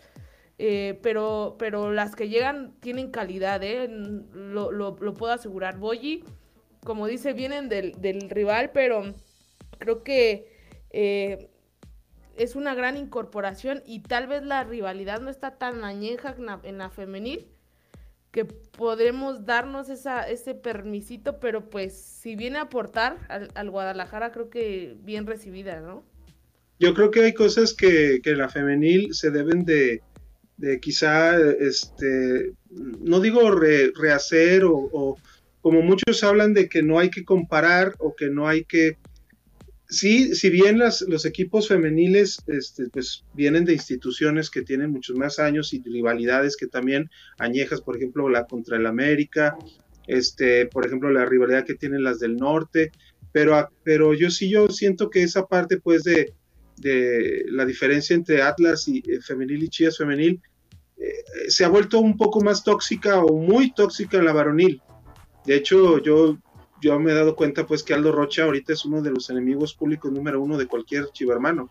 Speaker 7: Eh, pero, pero las que llegan tienen calidad, ¿eh? Lo, lo, puedo asegurar. Boyi como dice, vienen del, rival, pero creo que eh, es una gran incorporación y tal vez la rivalidad no está tan añeja en la, femenil que podemos darnos esa, ese permisito, pero pues si viene a aportar al, Guadalajara, creo que bien recibida, ¿no?
Speaker 6: Yo creo que hay cosas que, que la femenil se deben de, de quizá, este, no digo rehacer o, como muchos hablan de que no hay que comparar o que no hay que... Sí, si bien las, los equipos femeniles este, pues, vienen de instituciones que tienen muchos más años y rivalidades que también añejas, por ejemplo, la contra el América, este, por ejemplo, la rivalidad que tienen las del norte, pero, pero yo sí yo siento que esa parte pues de, de la diferencia entre Atlas y eh, femenil y Chivas femenil eh, se ha vuelto un poco más tóxica o muy tóxica en la varonil. De hecho, yo, yo me he dado cuenta pues que Aldo Rocha ahorita es uno de los enemigos públicos número uno de cualquier chivermano,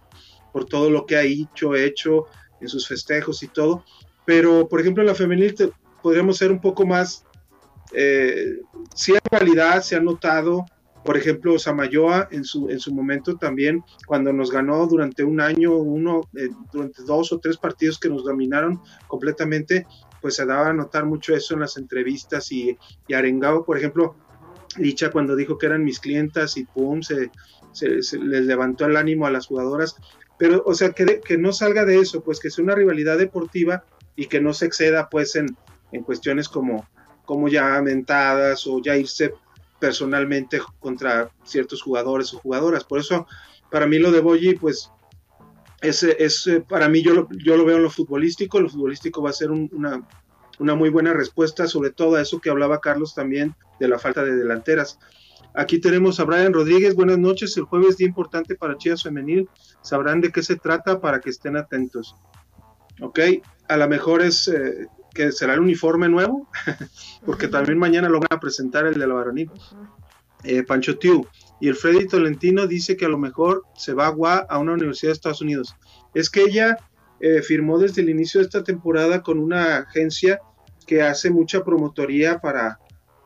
Speaker 6: por todo lo que ha hecho, hecho en sus festejos y todo. Pero, por ejemplo, en la femenil podríamos ser un poco más, eh, si hay se ha notado, por ejemplo, Samayoa en su, en su momento también, cuando nos ganó durante un año, uno, eh, durante dos o tres partidos que nos dominaron completamente, pues se daba a notar mucho eso en las entrevistas y, y Arengao, por ejemplo, Dicha cuando dijo que eran mis clientas y pum, se, les levantó el ánimo a las jugadoras. Pero, o sea, que, que no salga de eso, pues que sea una rivalidad deportiva y que no se exceda, pues, en, en cuestiones como, como ya mentadas o ya irse personalmente contra ciertos jugadores o jugadoras. Por eso, para mí lo de Boyi, pues, es, es para mí, yo lo, yo lo veo en lo futbolístico, lo futbolístico va a ser una, una muy buena respuesta, sobre todo a eso que hablaba Carlos también de la falta de delanteras. Aquí tenemos a Brian Rodríguez, buenas noches, el jueves día importante para Chivas Femenil, sabrán de qué se trata para que estén atentos. Ok, a lo mejor es eh, que será el uniforme nuevo, porque también mañana lo van a presentar el de la varonil. Eh, Pancho Tiu y el Freddy Tolentino dice que a lo mejor se va a a una universidad de Estados Unidos. Es que ella eh, firmó desde el inicio de esta temporada con una agencia que hace mucha promotoría para,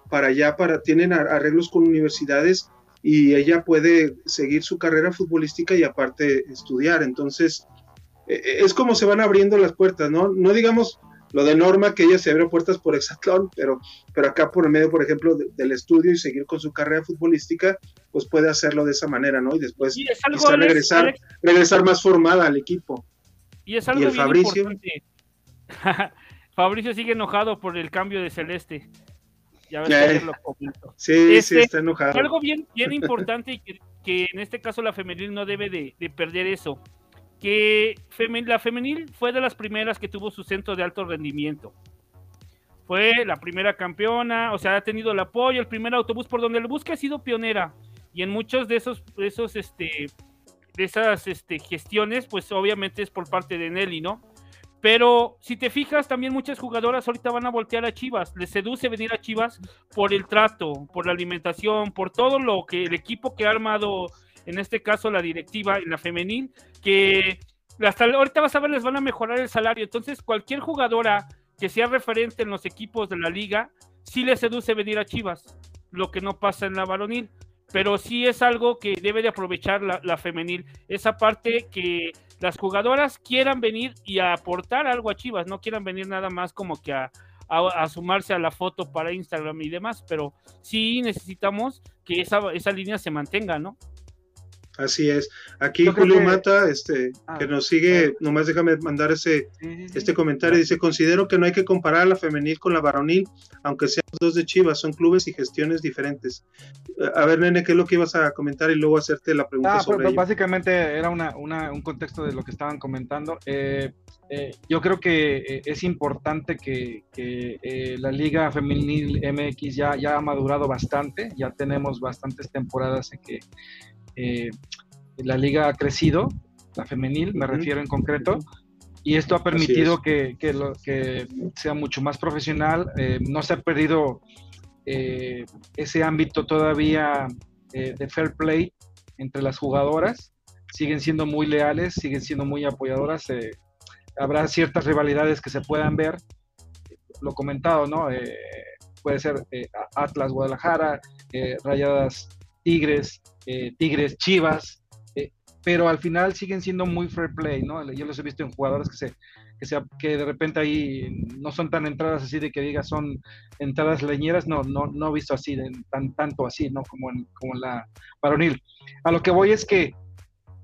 Speaker 6: para allá, para, tienen arreglos con universidades y ella puede seguir su carrera futbolística y aparte estudiar. Entonces, e, e, es como se van abriendo las puertas, ¿no? No digamos lo de Norma, que ella se abrió puertas por Exatlón, pero, pero acá por el medio, por ejemplo, del estudio y seguir con su carrera futbolística, pues puede hacerlo de esa manera, ¿no? Y después regresar, regresar más formada al equipo.
Speaker 9: Y es algo bien Fabricio? Fabricio sigue enojado por el cambio de Celeste. Ya ves lo
Speaker 6: Sí, sí, este, está enojado.
Speaker 9: Algo bien, bien importante y que, en este caso la femenil no debe de, perder eso. Que la femenil fue de las primeras que tuvo su centro de alto rendimiento. Fue la primera campeona, o sea, ha tenido el apoyo, el primer autobús por donde el busque ha sido pionera. Y en muchos de esos, esos este, de esas este, gestiones, pues obviamente es por parte de Nelly, ¿no? Pero si te fijas, también muchas jugadoras ahorita van a voltear a Chivas. Les seduce venir a Chivas por el trato, por la alimentación, por todo lo que el equipo que ha armado, en este caso la directiva, en la femenil, que hasta ahorita vas a ver, les van a mejorar el salario. Entonces, cualquier jugadora que sea referente en los equipos de la liga, sí les seduce venir a Chivas, lo que no pasa en la varonil pero sí es algo que debe de aprovechar la, femenil. Esa parte que las jugadoras quieran venir y aportar algo a Chivas, no quieran venir nada más como que a, a, sumarse a la foto para Instagram y demás, pero sí necesitamos que esa, esa línea se mantenga, ¿no?
Speaker 6: Así es. Aquí Julio Mata, este, ah, que nos sigue, nomás déjame mandar ese, este comentario. Dice, considero que no hay que comparar la femenil con la varonil, aunque sean dos de Chivas, son clubes y gestiones diferentes. Eh, a ver, nene, ¿qué es lo que ibas a comentar y luego hacerte la pregunta ah, sobre
Speaker 8: pues, Básicamente era una, un contexto de lo que estaban comentando. Eh, eh, yo creo que es importante que, que la Liga Femenil MX ya, ya ha madurado bastante, ya tenemos bastantes temporadas en que eh, la liga ha crecido, la femenil me refiero en concreto, y esto ha permitido que, lo, que, sea mucho más profesional, eh, no se ha perdido eh, ese ámbito todavía de fair play entre las jugadoras, siguen siendo muy leales, siguen siendo muy apoyadoras, habrá ciertas rivalidades que se puedan ver, lo comentado, ¿no? puede ser Atlas Guadalajara, Rayadas Tigres, eh, Tigres, Chivas, eh, pero al final siguen siendo muy fair play, ¿no? Yo los he visto en jugadores que se, que, que de repente ahí no son tan entradas así de que diga son entradas leñeras, no, no, no he visto así, tan, tanto así, ¿no? Como en, como la varonil. A lo que voy es que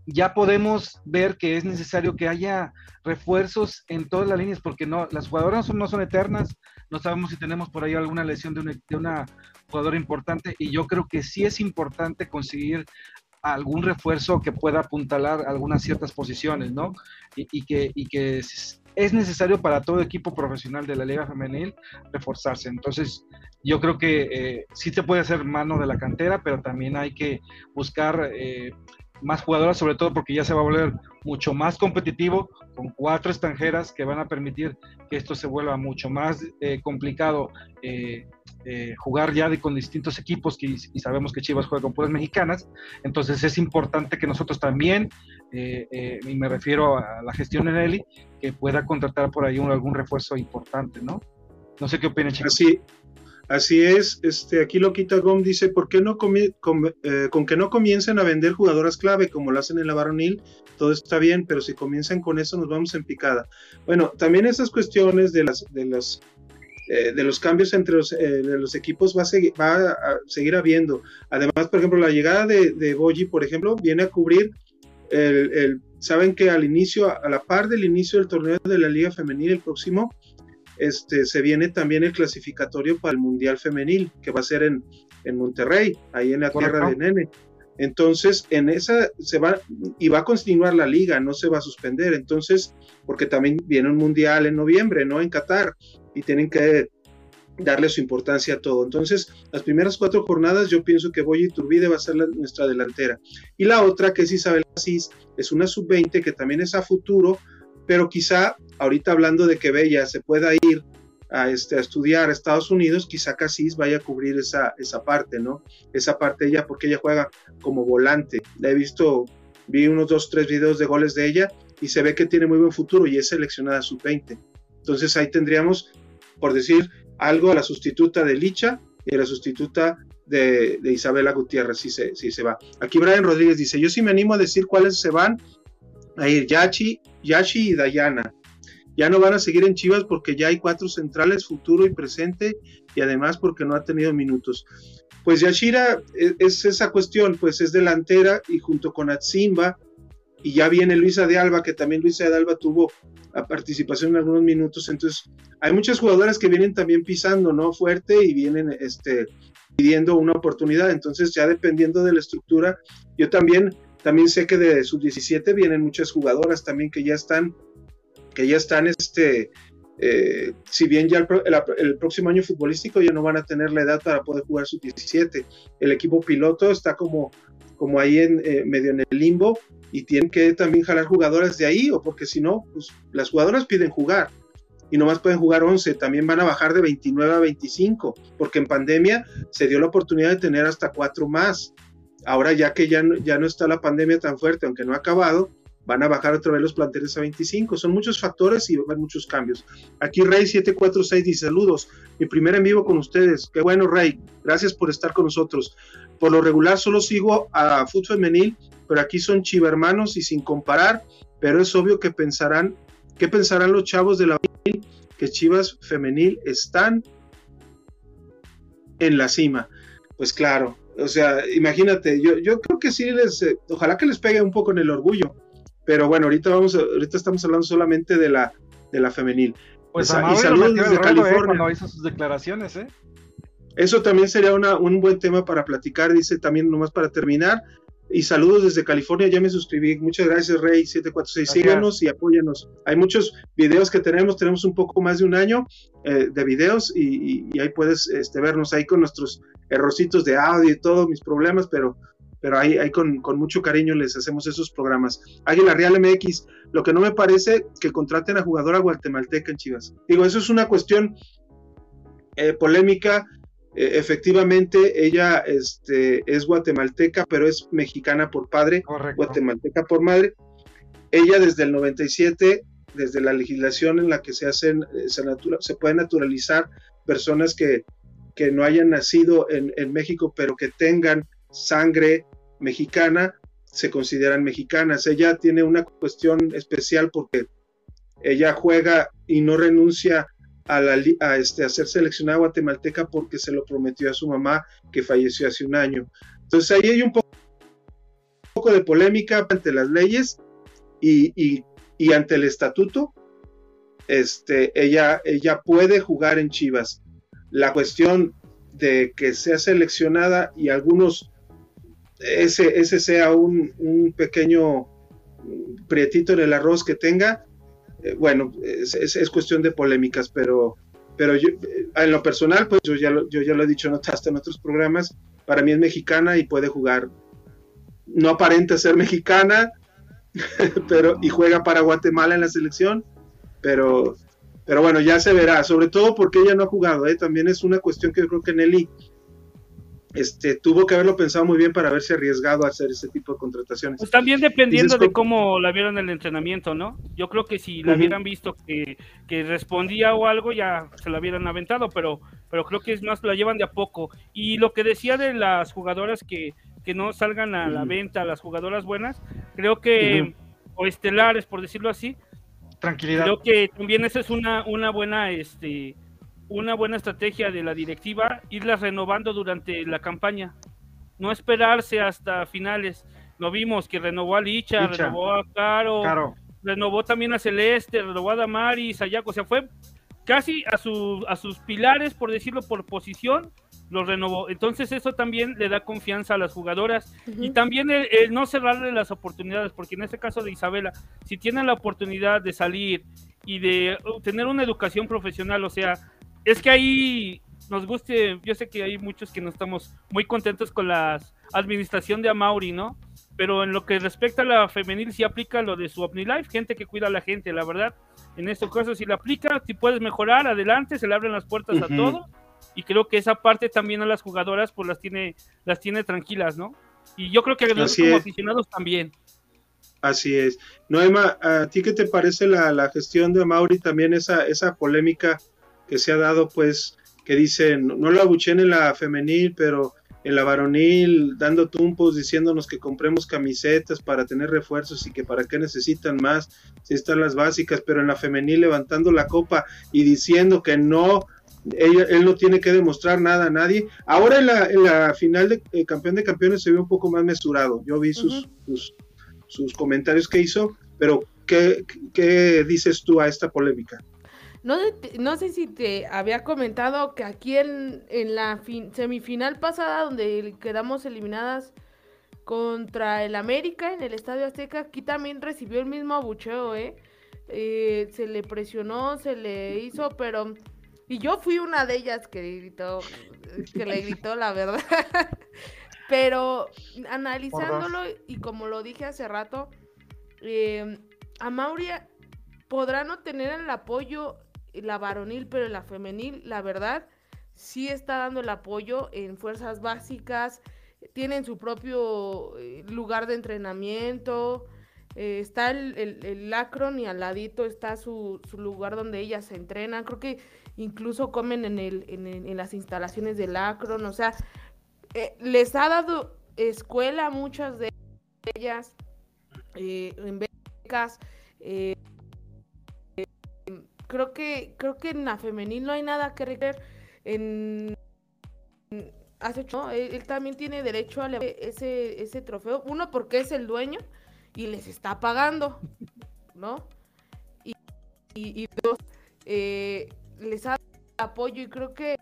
Speaker 8: ya podemos ver que es necesario que haya refuerzos en todas las líneas, porque no, las jugadoras no son, eternas, no sabemos si tenemos por ahí alguna lesión de una jugadora importante, y yo creo que sí es importante conseguir algún refuerzo que pueda apuntalar algunas ciertas posiciones, ¿no? Y, que, y que es necesario para todo equipo profesional de la Liga Femenil reforzarse. Entonces, yo creo que eh, sí se puede hacer mano de la cantera, pero también hay que buscar eh, más jugadoras, sobre todo porque ya se va a volver mucho más competitivo con cuatro extranjeras que van a permitir que esto se vuelva mucho más eh, complicado eh, eh, jugar ya de, con distintos equipos que, y sabemos que Chivas juega con puras mexicanas, entonces es importante que nosotros también, y me refiero a la gestión en Eli, que pueda contratar por ahí un, algún refuerzo importante, ¿no? No sé qué opinan, chicos.
Speaker 6: Así, Así es, este, aquí Loquita Gom dice, ¿por qué no eh, con, que no comiencen a vender jugadoras clave como lo hacen en la varonil? Todo está bien, pero si comienzan con eso nos vamos en picada. Bueno, también esas cuestiones de, las, de, los, eh, de los cambios entre los, eh, los equipos va a, seguir, va a seguir habiendo. Además, por ejemplo, la llegada de, de Boyi, por ejemplo, viene a cubrir el, el, saben que al inicio, a la par del inicio del torneo de la Liga Femenil, el próximo, este, se viene también el clasificatorio para el Mundial Femenil, que va a ser en, en Monterrey, ahí en la tierra de Nene. Entonces, en esa se va y va a continuar la liga, no se va a suspender. Entonces, porque también viene un mundial en noviembre, ¿no? En Qatar, y tienen que darle su importancia a todo. Entonces, las primeras cuatro jornadas yo pienso que Boya Turbide va a ser nuestra delantera. Y la otra, que es Isabel Asís, es una sub-20 que también es a futuro, pero quizá ahorita hablando de que Bella se pueda ir a, este, a estudiar a Estados Unidos, quizá Casís vaya a cubrir esa, esa parte, ¿no? Esa parte ella, porque ella juega como volante. La he visto, vi unos dos, tres videos de goles de ella y se ve que tiene muy buen futuro y es seleccionada sub-20. Entonces ahí tendríamos, por decir, algo a la sustituta de Licha y a la sustituta de, Isabela Gutiérrez, si se, si se va. Aquí Brian Rodríguez dice, yo sí me animo a decir cuáles se van a ir, Yachi, Yachi y Dayana. Ya no van a seguir en Chivas porque ya hay cuatro centrales, futuro y presente, y además porque no ha tenido minutos. Pues Yashira es, es esa cuestión, pues es delantera y junto con Atsimba, y ya viene Luisa de Alba, que también Luisa de Alba tuvo participación en algunos minutos. Entonces, hay muchas jugadoras que vienen también pisando, ¿no? Fuerte y vienen este, pidiendo una oportunidad. Entonces, ya dependiendo de la estructura, yo también, también sé que de sus 17 vienen muchas jugadoras también que ya están, que ya están, este, eh, si bien ya el, próximo año futbolístico ya no van a tener la edad para poder jugar sus 17. El equipo piloto está como, como ahí en eh, medio en el limbo y tienen que también jalar jugadoras de ahí, o porque si no, pues las jugadoras piden jugar y nomás pueden jugar 11, también van a bajar de 29 a 25, porque en pandemia se dio la oportunidad de tener hasta cuatro más. Ahora ya que ya no, ya no está la pandemia tan fuerte, aunque no ha acabado, van a bajar otra vez los planteles a 25. Son muchos factores y va a haber muchos cambios. Aquí Rey 746 dice saludos, mi primer en vivo con ustedes. Qué bueno Rey, gracias por estar con nosotros. Por lo regular solo sigo a fútbol femenil pero aquí son chivermanos y sin comparar, pero es obvio que pensarán, ¿qué pensarán los chavos de la que Chivas femenil están en la cima? Pues claro, o sea, imagínate, yo, yo creo que sí les, eh, ojalá que les pegue un poco en el orgullo, pero bueno, ahorita vamos, ahorita estamos hablando solamente de la, de la femenil.
Speaker 10: Pues, y saludos desde eh, California. cuando hizo sus declaraciones, ¿eh?
Speaker 6: Eso también sería una, un buen tema para platicar, dice también nomás para terminar. Y saludos desde California, ya me suscribí. Muchas gracias, Rey746. Síganos y apóyanos. Hay muchos videos que tenemos, tenemos un poco más de un año eh, de videos y, ahí puedes este, vernos ahí con nuestros errorcitos de audio y todos mis problemas, pero, pero ahí, ahí con, mucho cariño les hacemos esos programas. Águila Real MX, lo que no me parece que contraten a jugadora guatemalteca en Chivas. Digo, eso es una cuestión eh, polémica efectivamente ella este, es guatemalteca, pero es mexicana por padre, guatemalteca por madre. Ella desde el 97, desde la legislación en la que se hacen, eh, se pueden naturalizar personas que, que no hayan nacido en, en, México, pero que tengan sangre mexicana, se consideran mexicanas. Ella tiene una cuestión especial porque ella juega y no renuncia a, este, a ser seleccionada guatemalteca porque se lo prometió a su mamá que falleció hace un año. Entonces ahí hay un poco, de polémica ante las leyes y, ante el estatuto. Este, ella, ella puede jugar en Chivas. La cuestión de que sea seleccionada y algunos, ese, ese sea un, un pequeño prietito en el arroz que tenga, eh, bueno, es, cuestión de polémicas, pero, pero yo, eh, en lo personal, pues yo ya lo, yo ya lo he dicho hasta en otros programas, para mí es mexicana y puede jugar. No aparenta ser mexicana, pero y juega para Guatemala en la selección, pero, pero bueno, ya se verá, sobre todo porque ella no ha jugado, ¿eh? también es una cuestión que yo creo que Nelly este, tuvo que haberlo pensado muy bien para haberse arriesgado a hacer ese tipo de contrataciones.
Speaker 9: Pues también dependiendo de cómo la vieron en el entrenamiento, ¿no? Yo creo que si la hubieran visto que, respondía o algo, ya se la hubieran aventado, pero, pero creo que es más, la llevan de a poco. Y lo que decía de las jugadoras que, no salgan a la venta, las jugadoras buenas, creo que, o estelares, por decirlo así.
Speaker 10: Tranquilidad.
Speaker 9: Creo que también esa es una, una buena, este, una buena estrategia de la directiva irlas renovando durante la campaña, no esperarse hasta finales. Lo vimos que renovó a Licha, renovó a Caro, renovó también a Celeste, renovó a Damari, Sayaco, o sea, fue casi a, su, a sus pilares, por decirlo por posición, lo renovó. Entonces eso también le da confianza a las jugadoras. Y también el, no cerrarle las oportunidades, porque en este caso de Isabela, si tienen la oportunidad de salir y de tener una educación profesional, o sea, es que ahí nos guste, yo sé que hay muchos que no estamos muy contentos con la administración de Amauri, ¿no? Pero en lo que respecta a la femenil, sí aplica lo de su OmniLife, gente que cuida a la gente, la verdad. En estos casos, si la aplica, si puedes mejorar, adelante, se le abren las puertas a todo y creo que esa parte también a las jugadoras pues las tiene las tiene tranquilas, ¿no? Y yo creo que a los como aficionados también.
Speaker 6: Así es. Noema, ¿a ti qué te parece la, la, gestión de Mauri también esa, esa polémica que se ha dado, pues, que dicen, no lo abuchen en la femenil, pero en la varonil, dando tumpos, diciéndonos que compremos camisetas para tener refuerzos y que para qué necesitan más, si están las básicas, pero en la femenil levantando la copa y diciendo que no él no tiene que demostrar nada a nadie. Ahora en la, final de eh, campeón de campeones se ve un poco más mesurado. Yo vi sus, sus, comentarios que hizo, pero ¿qué, dices tú a esta polémica?
Speaker 7: No, no sé si te había comentado que aquí en, en la semifinal pasada, donde quedamos eliminadas contra el América en el Estadio Azteca, aquí también recibió el mismo abucheo, ¿eh? Eh, se le presionó, se le hizo, pero y yo fui una de ellas que gritó, que le gritó la verdad. Pero analizándolo, y como lo dije hace rato, eh, a Mauria podrá no tener el apoyo la varonil, pero la femenil, la verdad, sí está dando el apoyo en fuerzas básicas, tienen su propio eh, lugar de entrenamiento, eh, está el, el, Lacron y al ladito está su, su, lugar donde ellas se entrenan. Creo que incluso comen en, el, en, las instalaciones del Acron, o sea, eh, les ha dado escuela a muchas de ellas en becas. Creo que creo que en la femenil no hay nada que requerir en hace él, también tiene derecho a ese ese trofeo. Uno porque es el dueño y les está pagando no y, y dos eh, les ha apoyo y creo que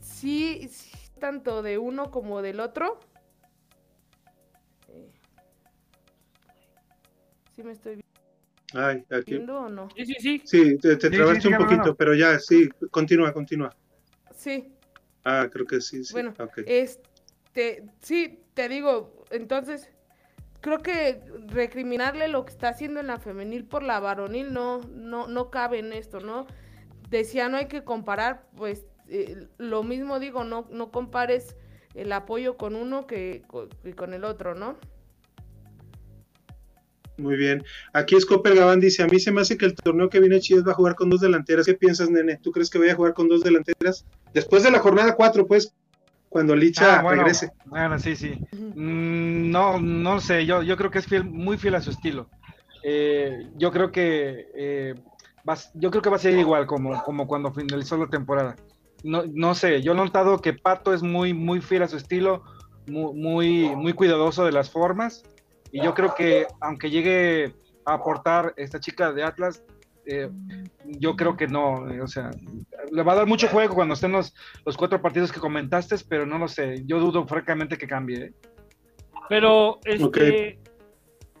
Speaker 7: sí, tanto de uno como del otro. Eh, sí me estoy
Speaker 6: Ay, aquí.
Speaker 7: viendo o no.
Speaker 9: Sí, sí, sí.
Speaker 6: Sí, te, trabaste un poquito, pero ya, sí, continúa, continúa.
Speaker 7: Sí.
Speaker 6: Ah, creo que sí, sí.
Speaker 7: Bueno, este, sí, te digo, entonces, creo que recriminarle lo que está haciendo en la femenil por la varonil no, no, no cabe en esto, ¿no? Decía, no hay que comparar, pues eh, lo mismo digo, no, no compares el apoyo con uno que, con el otro, ¿no?
Speaker 6: Muy bien. Aquí Scopper Gabán dice, a mí se me hace que el torneo que viene Chivas va a jugar con dos delanteras. ¿Qué piensas, nene? ¿Tú crees que vaya a jugar con dos delanteras? Después de la jornada 4, pues, cuando Licha ah, regrese.
Speaker 10: Bueno, sí, sí. Mm, no, no sé, yo, yo creo que es fiel, muy fiel a su estilo. Eh, yo creo que eh, yo creo que va a ser igual como, como cuando finalizó la temporada. No, no sé, yo he notado que Pato es muy, muy fiel a su estilo, muy, muy, cuidadoso de las formas. Y yo creo que aunque llegue a aportar esta chica de Atlas, eh, yo creo que no, o sea, le va a dar mucho juego cuando estén los, los cuatro partidos que comentaste, pero no lo sé, yo dudo francamente que cambie. ¿eh?
Speaker 9: Pero, este,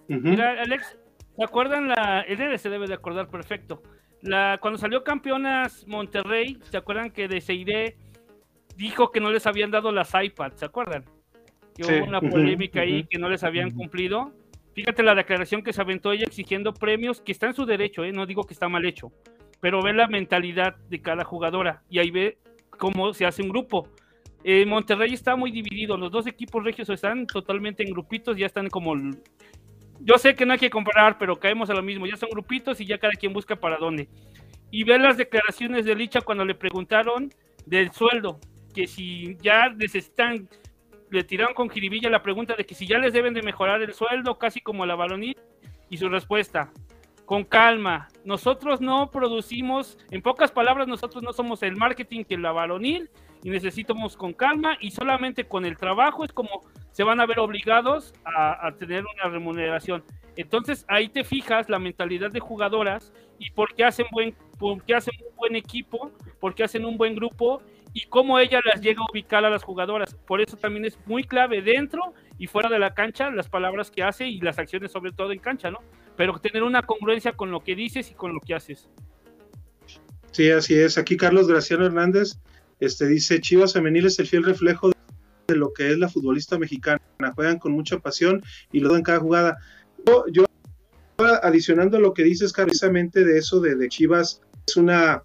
Speaker 9: mira, Alex, ¿se acuerdan la, el se debe de acordar perfecto, la, cuando salió campeonas Monterrey, ¿se acuerdan que de Seide dijo que no les habían dado las iPads? ¿Se acuerdan? Que hubo una polémica ahí que no les habían cumplido. Fíjate la declaración que se aventó ella exigiendo premios, que está en su derecho, ¿eh? no digo que está mal hecho, pero ve la mentalidad de cada jugadora y ahí ve cómo se hace un grupo. Eh, Monterrey está muy dividido, los dos equipos regios están totalmente en grupitos, ya están como yo sé que no hay que comparar, pero caemos a lo mismo. Ya son grupitos y ya cada quien busca para dónde. Y ver las declaraciones de Licha cuando le preguntaron del sueldo, que si ya necesitan, le tiraron con jiribilla la pregunta de que si ya les deben de mejorar el sueldo, casi como la balonil, y su respuesta, con calma, nosotros no producimos, en pocas palabras, nosotros no somos el marketing que la balonil, y necesitamos con calma, y solamente con el trabajo es como se van a ver obligados a, tener una remuneración. Entonces ahí te fijas la mentalidad de jugadoras y por qué hacen buen, por hacen un buen equipo porque hacen un buen grupo y cómo ella las llega a ubicar a las jugadoras. Por eso también es muy clave dentro y fuera de la cancha las palabras que hace y las acciones sobre todo en cancha, ¿no? Pero tener una congruencia con lo que dices y con lo que haces.
Speaker 6: Sí, así es. Aquí Carlos Graciano Hernández este, dice, Chivas Femenil es el fiel reflejo de lo que es la futbolista mexicana. Juegan con mucha pasión y lo dan cada jugada. Yo, yo adicionando lo que dices precisamente de eso de, de Chivas, es una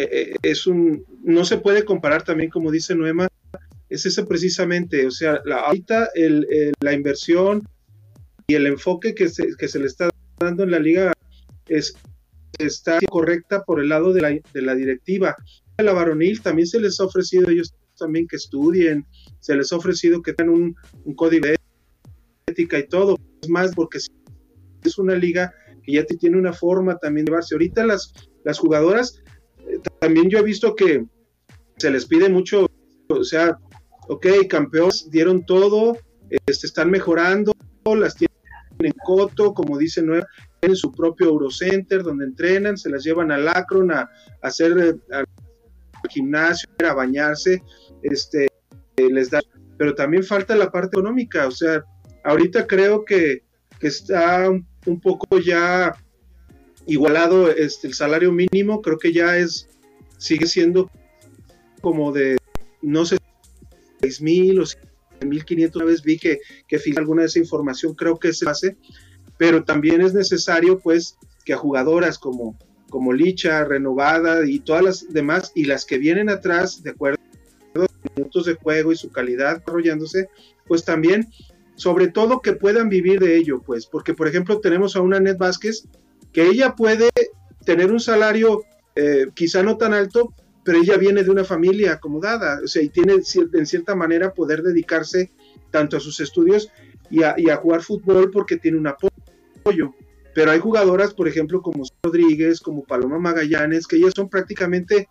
Speaker 6: eh, eh, es un, no se puede comparar también, como dice Noema, es eso precisamente, o sea, la, ahorita el, la inversión y el enfoque que se, que se le está dando en la liga es, está correcta por el lado de la, de la directiva. A la varonil también se les ha ofrecido ellos también que estudien, se les ha ofrecido que tengan un, un código de ética y todo, es más porque es una liga que ya tiene una forma también de llevarse. Ahorita las, las jugadoras también yo he visto que se les pide mucho, o sea, ok, campeones dieron todo, este, están mejorando, las tienen en coto, como dice Nueva, tienen su propio Eurocenter donde entrenan, se las llevan al Acron a, hacer eh, gimnasio, a bañarse, este, les da, pero también falta la parte económica, o sea, ahorita creo que, que está un poco ya igualado este, el salario mínimo, creo que ya es, sigue siendo como de, no sé, seis mil o mil quinientos, una vez vi que, que alguna de esa información, creo que se hace, pero también es necesario pues que a jugadoras como, como Licha, Renovada y todas las demás, y las que vienen atrás, de acuerdo a los minutos de juego y su calidad desarrollándose, pues también, sobre todo que puedan vivir de ello, pues, porque por ejemplo tenemos a una Net Vázquez que ella puede tener un salario eh, quizá no tan alto, pero ella viene de una familia acomodada, o sea, y tiene en cierta manera poder dedicarse tanto a sus estudios y a, jugar fútbol porque tiene un apoyo. Pero hay jugadoras, por ejemplo, como Rodríguez, como Paloma Magallanes, que ellas son prácticamente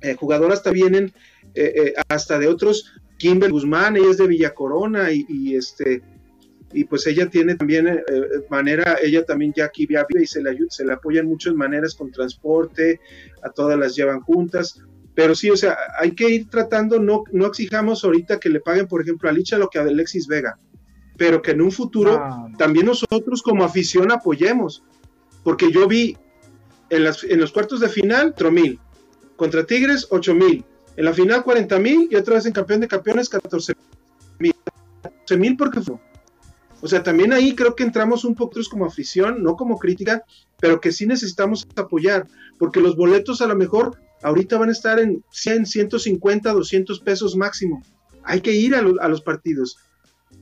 Speaker 6: eh, jugadoras también eh, hasta de otros, Kimber Guzmán, ella es de Villa Corona y, y este y pues ella tiene también eh, eh, manera, ella también ya aquí vive y se le, se le apoyan muchas maneras con transporte, a todas las llevan juntas, pero sí, o sea, hay que ir tratando, no, no exijamos ahorita que le paguen, por ejemplo, a Licha lo que a Alexis Vega, pero que en un futuro también nosotros como afición apoyemos, porque yo vi en, las, en los cuartos de final, 4 mil, contra Tigres, 8 mil, en la final 40 mil y otra vez en campeón de campeones 14 mil. 14 mil porque fue o sea, también ahí creo que entramos un poco como afición, no como crítica, pero que sí necesitamos apoyar, porque los boletos a lo mejor ahorita van a estar en 100, 150, 200 pesos máximo. Hay que ir a, los partidos,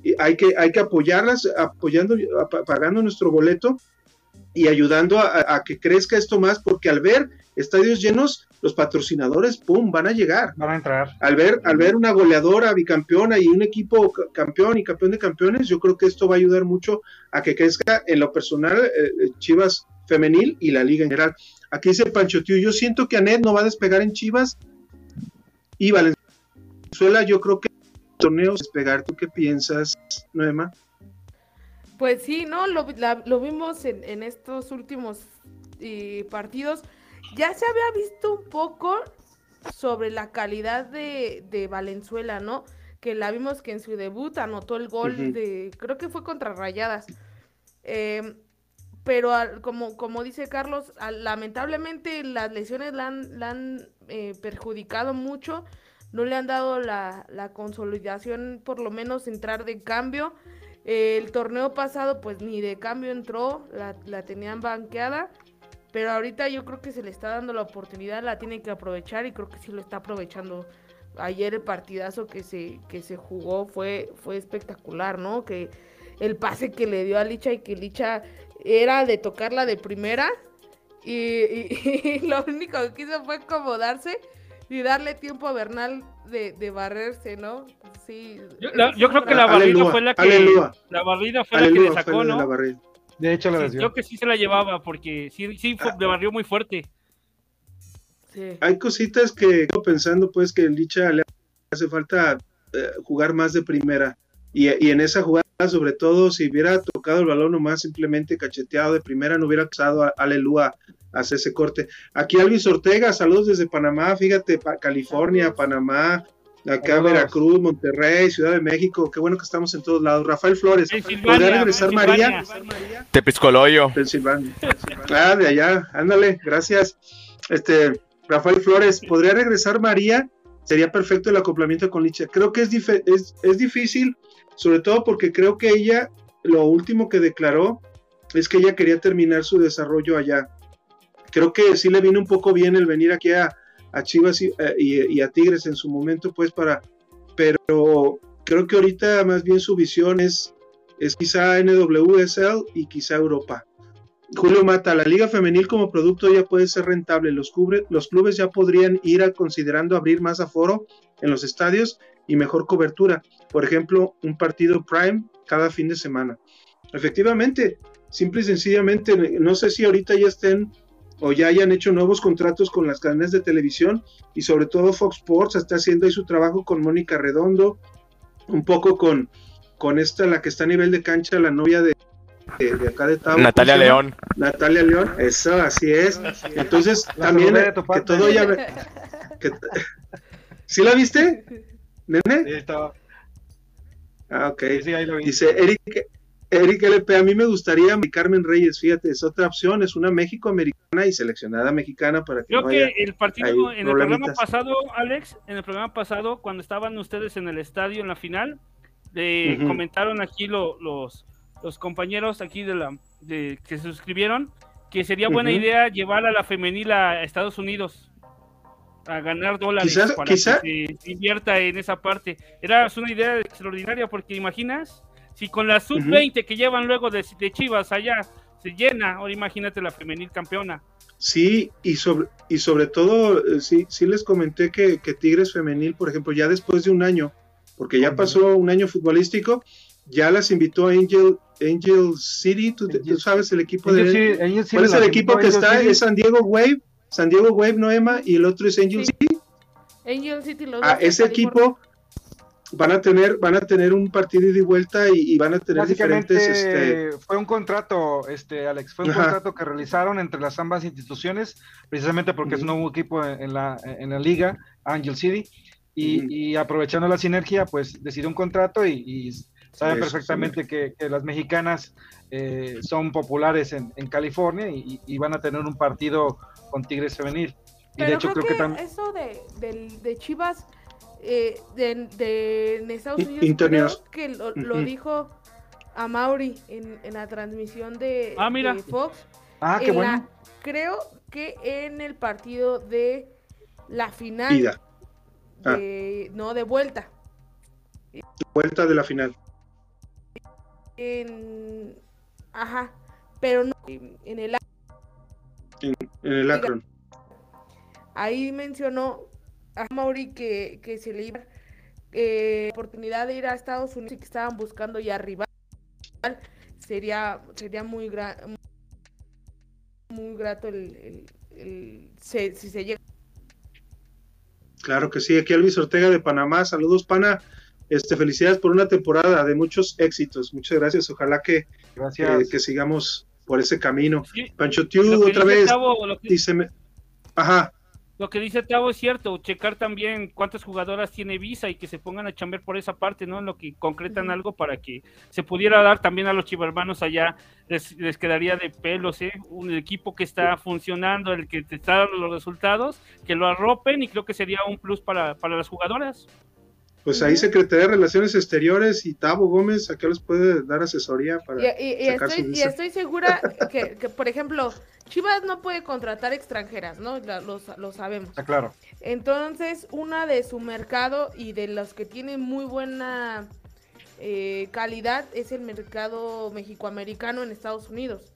Speaker 6: y hay, que, hay que apoyarlas, apoyando, pagando nuestro boleto y ayudando a, que crezca esto más, porque al ver estadios llenos, los patrocinadores, ¡pum!, van a llegar.
Speaker 10: Van a entrar.
Speaker 6: Al ver, al ver una goleadora bicampeona y un equipo campeón y campeón de campeones, yo creo que esto va a ayudar mucho a que crezca en lo personal eh, eh, Chivas femenil y la liga en general. Aquí dice Pancho Tío, yo siento que Anet no va a despegar en Chivas y Valenzuela, yo creo que el torneo despegar. ¿Tú qué piensas, Noema?
Speaker 7: Pues sí, ¿no? Lo, lo vimos en, en, estos últimos eh, partidos. Ya se había visto un poco sobre la calidad de, de, Valenzuela, ¿no? Que la vimos que en su debut anotó el gol de, creo que fue contra Rayadas. Em, pero como, como dice Carlos, lamentablemente las lesiones la han, la han eh, perjudicado mucho, no le han dado la, la consolidación, por lo menos entrar de cambio el torneo pasado, pues ni de cambio entró, la, tenían banqueada. Pero ahorita yo creo que se le está dando la oportunidad, la tiene que aprovechar y creo que sí lo está aprovechando. Ayer el partidazo que se, que se jugó fue, fue espectacular, ¿no? Que el pase que le dio a Licha y que Licha era de tocarla de primera y, lo único que quiso fue acomodarse y darle tiempo a Bernal de, de barrerse, ¿no? Sí.
Speaker 9: Yo, creo que la barrida fue la que la barrida fue la que le sacó, ¿no?
Speaker 10: De hecho, la
Speaker 9: Creo que sí se la llevaba porque sí, sí fue, le barrió muy fuerte.
Speaker 6: Sí. Hay cositas que pensando pues que el Licha le hace falta eh, jugar más de primera y, y, en esa jugada sobre todo si hubiera tocado el balón nomás simplemente cacheteado de primera, no hubiera a Aleluya a hacer ese corte. Aquí Alvis Ortega, saludos desde Panamá, fíjate, California, Panamá, acá Veracruz, Monterrey, Ciudad de México, qué bueno que estamos en todos lados. Rafael Flores, ¿podría regresar María?
Speaker 3: Tepiscoloyo.
Speaker 6: Pensilvania. Ah, de allá, ándale, gracias. Este, Rafael Flores, ¿podría regresar María? Sería perfecto el acoplamiento con Licha. Creo que es, es, es difícil, sobre todo porque creo que ella, lo último que declaró es que ella quería terminar su desarrollo allá. Creo que sí le vino un poco bien el venir aquí a, a Chivas eh, y, a Tigres en su momento, pues para, pero creo que ahorita más bien su visión es, es quizá NWSL y quizá Europa. Julio Mata, la liga femenil como producto ya puede ser rentable, los, los clubes ya podrían ir considerando abrir más aforo en los estadios y mejor cobertura, por ejemplo, un partido prime cada fin de semana. Efectivamente, simple y sencillamente, no sé si ahorita ya estén o ya hayan hecho nuevos contratos con las cadenas de televisión y sobre todo Fox Sports está haciendo ahí su trabajo con Mónica Redondo, un poco con, con esta, la que está a nivel de cancha, la novia de, de, acá de Tavo.
Speaker 3: Natalia León.
Speaker 6: Natalia León, eso, así es. Entonces, también que todo ya... Que, ¿Sí la viste? ¿Nene? Sí, estaba. Ah, ok. Dice Eric, Eric LP, a mí me gustaría Carmen Reyes, fíjate, es otra opción, es una México americana y seleccionada mexicana para que
Speaker 9: Creo que el partido en el programa pasado, Alex, en el programa pasado, cuando estaban ustedes en el estadio en la final, comentaron aquí los, los compañeros aquí de la de, que se suscribieron que sería buena idea llevar a la femenil a Estados Unidos a ganar dólares para que se invierta en esa parte. Era una idea extraordinaria porque imaginas si con la sub-20 que llevan luego de, Chivas allá se llena, ahora imagínate la femenil campeona.
Speaker 6: Sí, y sobre, y sobre todo, eh, sí, sí les comenté que, Tigres Femenil, por ejemplo, ya después de un año, porque ya pasó un año futbolístico, ya las invitó a Angel, Angel City, tú, sabes el equipo de... ¿Cuál es el equipo que está? Es San Diego Wave, San Diego Wave, Noema, y el otro es Angel City.
Speaker 7: Angel City, los
Speaker 6: ah, ese equipo van a tener van a tener un partido de vuelta y, van a tener diferentes este...
Speaker 10: fue un contrato este Alex fue un contrato que realizaron entre las ambas instituciones precisamente porque es un nuevo equipo en, la en la liga Angel City y, aprovechando la sinergia pues decidió un contrato y, saben perfectamente que, las mexicanas eh, son populares en, California y, van a tener un partido con Tigres femenil
Speaker 7: y de hecho creo, que, también eso de, de Chivas eh, de, de, en Estados Unidos, creo que lo, dijo a Mauri en, en, la transmisión de,
Speaker 9: ah, mira.
Speaker 7: Fox.
Speaker 10: Ah, qué bueno.
Speaker 7: creo que en el partido de la final. Ah. No, de vuelta.
Speaker 6: Vuelta de la final.
Speaker 7: En, ajá, pero no en el
Speaker 6: en, en el Akron.
Speaker 7: Ahí mencionó a Mauri que, que se le iba eh, oportunidad de ir a Estados Unidos y que estaban buscando ya rival, sería, sería muy, muy grato el, si se llega.
Speaker 6: Claro que sí, aquí Elvis Ortega de Panamá, saludos Pana, este, felicidades por una temporada de muchos éxitos, muchas gracias, ojalá que,
Speaker 10: gracias.
Speaker 6: que sigamos por ese camino. Pancho Tiu, otra vez, dice, ajá,
Speaker 9: lo que dice Tavo es cierto, checar también cuántas jugadoras tiene Visa y que se pongan a chamber por esa parte, ¿no? En lo que concretan algo para que se pudiera dar también a los chivermanos allá, les, les, quedaría de pelos, ¿eh? Un equipo que está funcionando, el que te está dando los resultados, que lo arropen y creo que sería un plus para, para las jugadoras
Speaker 6: pues ahí Secretaría de Relaciones Exteriores y Tavo Gómez, acá les puede dar asesoría para
Speaker 7: y, estoy, y estoy, segura que, por ejemplo, Chivas no puede contratar extranjeras, ¿no? Lo, sabemos.
Speaker 10: Ah, claro.
Speaker 7: Entonces, una de su mercado y de los que tienen muy buena eh, calidad es el mercado mexicoamericano en Estados Unidos.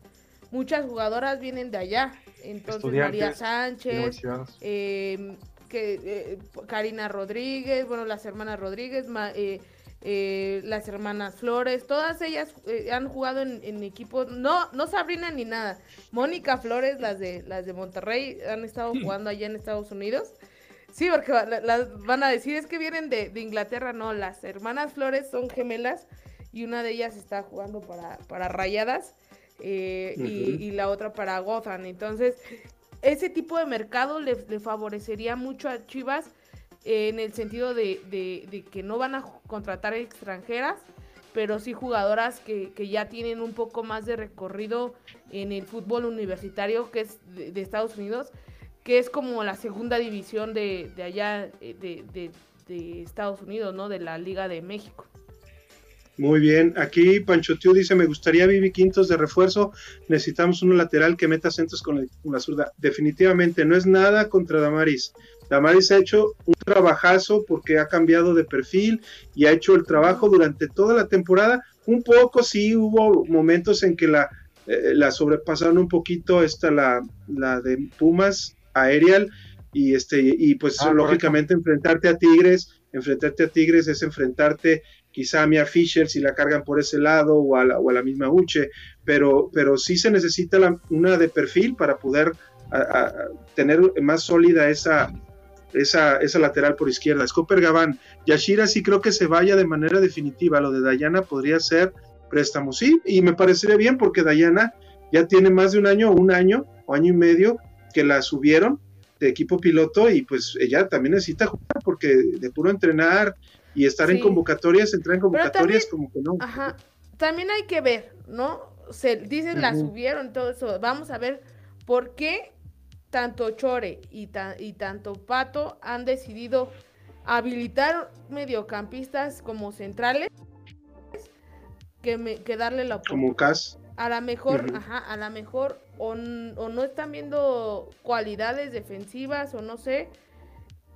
Speaker 7: Muchas jugadoras vienen de allá. Entonces, María Sánchez, eh, que eh, Karina Rodríguez, bueno, las hermanas Rodríguez, eh, eh, las hermanas Flores, todas ellas han jugado en, equipos, no, no Sabrina ni nada, Mónica Flores, las de, las de Monterrey, han estado jugando allá en Estados Unidos. Sí, porque las van a decir es que vienen de, de Inglaterra, no, las hermanas Flores son gemelas y una de ellas está jugando para, para Rayadas eh, y, la otra para Gotham. Entonces, ese tipo de mercado le, favorecería mucho a Chivas en el sentido de, que no van a contratar extranjeras, pero sí jugadoras que, ya tienen un poco más de recorrido en el fútbol universitario, que es de, Estados Unidos, que es como la segunda división de, allá eh, de, de Estados Unidos, ¿no? De la Liga de México.
Speaker 6: Muy bien, aquí Pancho Tío dice, me gustaría Vivi Quintos de refuerzo, necesitamos uno lateral que meta centros con la, zurda. Definitivamente, no es nada contra Damaris. Damaris ha hecho un trabajazo porque ha cambiado de perfil y ha hecho el trabajo durante toda la temporada. Un poco sí hubo momentos en que la, eh, la sobrepasaron un poquito esta la, la de Pumas aerial y este y pues ah, lógicamente enfrentarte a Tigres, enfrentarte a Tigres es enfrentarte quizá a Mia Fisher si la cargan por ese lado o a la, o a la misma Uche, pero, pero sí se necesita una de perfil para poder tener más sólida esa, esa, esa lateral por izquierda. Scooper Gabán, Yashira sí creo que se vaya de manera definitiva, lo de Dayana podría ser préstamo, sí, y me parecería bien porque Dayana ya tiene más de un año, un año o año y medio que la subieron de equipo piloto y pues ella también necesita jugar porque de puro entrenar y estar en convocatorias, entrar en convocatorias como que no.
Speaker 7: Ajá, también hay que ver, ¿no? Se dicen la subieron, todo eso. Vamos a ver por qué tanto Chore y, y tanto Pato han decidido habilitar mediocampistas como centrales que, me, que darle la
Speaker 6: oportunidad. Como Cas.
Speaker 7: A la mejor, ajá, a la mejor o, o no están viendo cualidades defensivas o no sé,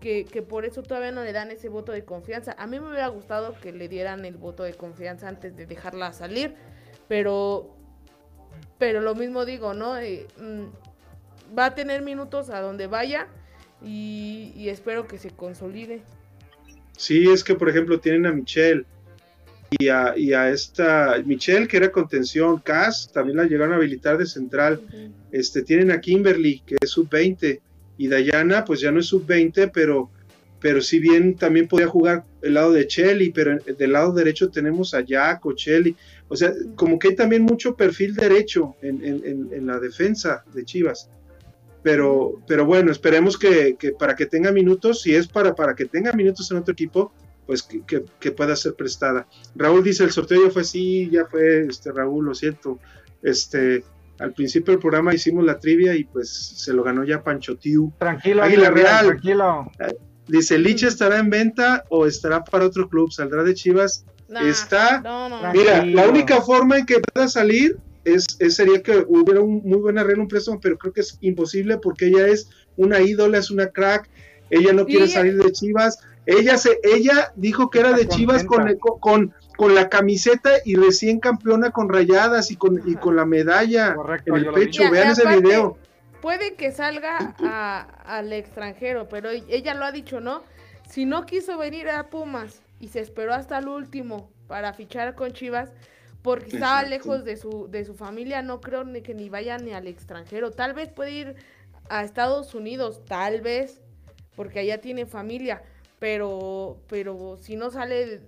Speaker 7: que, por eso todavía no le dan ese voto de confianza. A mí me hubiera gustado que le dieran el voto de confianza antes de dejarla salir, pero, pero lo mismo digo, ¿no? Eh, mm, va a tener minutos a donde vaya y, espero que se consolide.
Speaker 6: Sí, es que por ejemplo tienen a Michelle y a, y a esta Michelle que era contención, Cass también la llegaron a habilitar de central, este tienen a Kimberly que es sub 20 y Dayana pues ya no es sub-20, pero, pero si bien también podía jugar el lado de Chelly, pero del lado derecho tenemos a Jaco, Chelly, o sea, como que hay también mucho perfil derecho en, la defensa de Chivas. Pero, pero bueno, esperemos que, para que tenga minutos, si es para, para que tenga minutos en otro equipo, pues que, pueda ser prestada. Raúl dice, el sorteo ya fue así, ya fue, este Raúl, lo siento. Este, al principio del programa hicimos la trivia y pues se lo ganó ya Pancho Tiu.
Speaker 10: Tranquilo, Águila Real. Tranquilo.
Speaker 6: Dice, ¿Liche estará en venta o estará para otro club? ¿Saldrá de Chivas? Está. Mira, la única forma en que pueda salir es, sería que hubiera un muy buen arreglo, un préstamo, pero creo que es imposible porque ella es una ídola, es una crack. Ella no quiere salir de Chivas. Ella se, ella dijo que era de Chivas con, con, con la camiseta y recién campeona con rayadas y con, y con la medalla en el pecho. Vean ese video.
Speaker 7: Puede que salga al extranjero, pero ella lo ha dicho, ¿no? Si no quiso venir a Pumas y se esperó hasta el último para fichar con Chivas, porque estaba lejos de su, de su familia, no creo ni que ni vaya ni al extranjero. Tal vez puede ir a Estados Unidos, tal vez, porque allá tiene familia pero, pero si no sale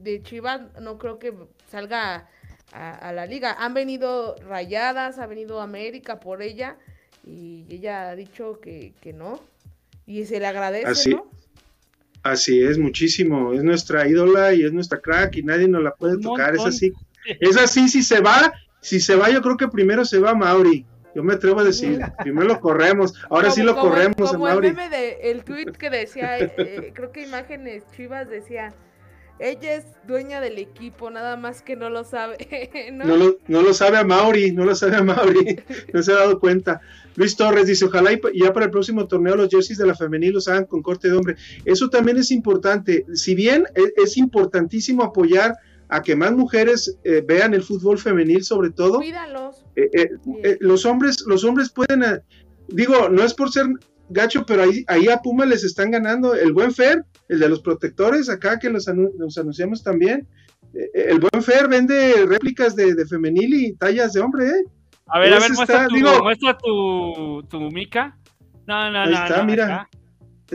Speaker 7: de, Chivas, no creo que salga a, la liga. Han venido Rayadas, ha venido América por ella y ella ha dicho que, no. Y se le agradece,
Speaker 6: así,
Speaker 7: ¿no?
Speaker 6: Así es, muchísimo. Es nuestra ídola y es nuestra crack y nadie nos la puede tocar. Es así. Es así, si se va, si se va, yo creo que primero se va Mauri. Yo me atrevo a decir, primero lo corremos, ahora sí lo corremos.
Speaker 7: como el meme de, el tweet que decía, eh, eh, creo que imágenes chivas decía, ella es dueña del equipo, nada más que no lo sabe.
Speaker 6: ¿no? lo, no lo sabe a Mauri, no lo sabe a Mauri, no se ha dado cuenta. Luis Torres dice, ojalá y ya para el próximo torneo los jerseys de la femenil los hagan con corte de hombre. Eso también es importante. Si bien e, es importantísimo apoyar a que más mujeres eh, vean el fútbol femenil sobre todo.
Speaker 7: Cuídalos.
Speaker 6: Eh, eh, los hombres, los hombres pueden, digo, no es por ser gacho, pero ahí, ahí a Puma les están ganando el buen Fer, el de los protectores, acá que los, anunciamos también. el buen Fer vende réplicas de, femenil y tallas de hombre, ¿eh?
Speaker 9: A ver, a ver, muestra, tu, muestra tu, tu mica. No, no,
Speaker 6: ahí está, mira.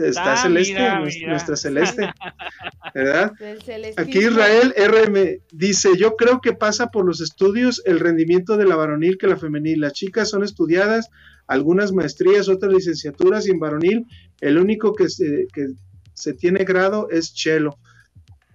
Speaker 6: Está ah, celeste, nuestra celeste. ¿verdad? Aquí Israel RM dice, yo creo que pasa por los estudios el rendimiento de la varonil que la femenil. Las chicas son estudiadas, algunas maestrías, otras licenciaturas y en varonil el único que se, que se tiene grado es chelo.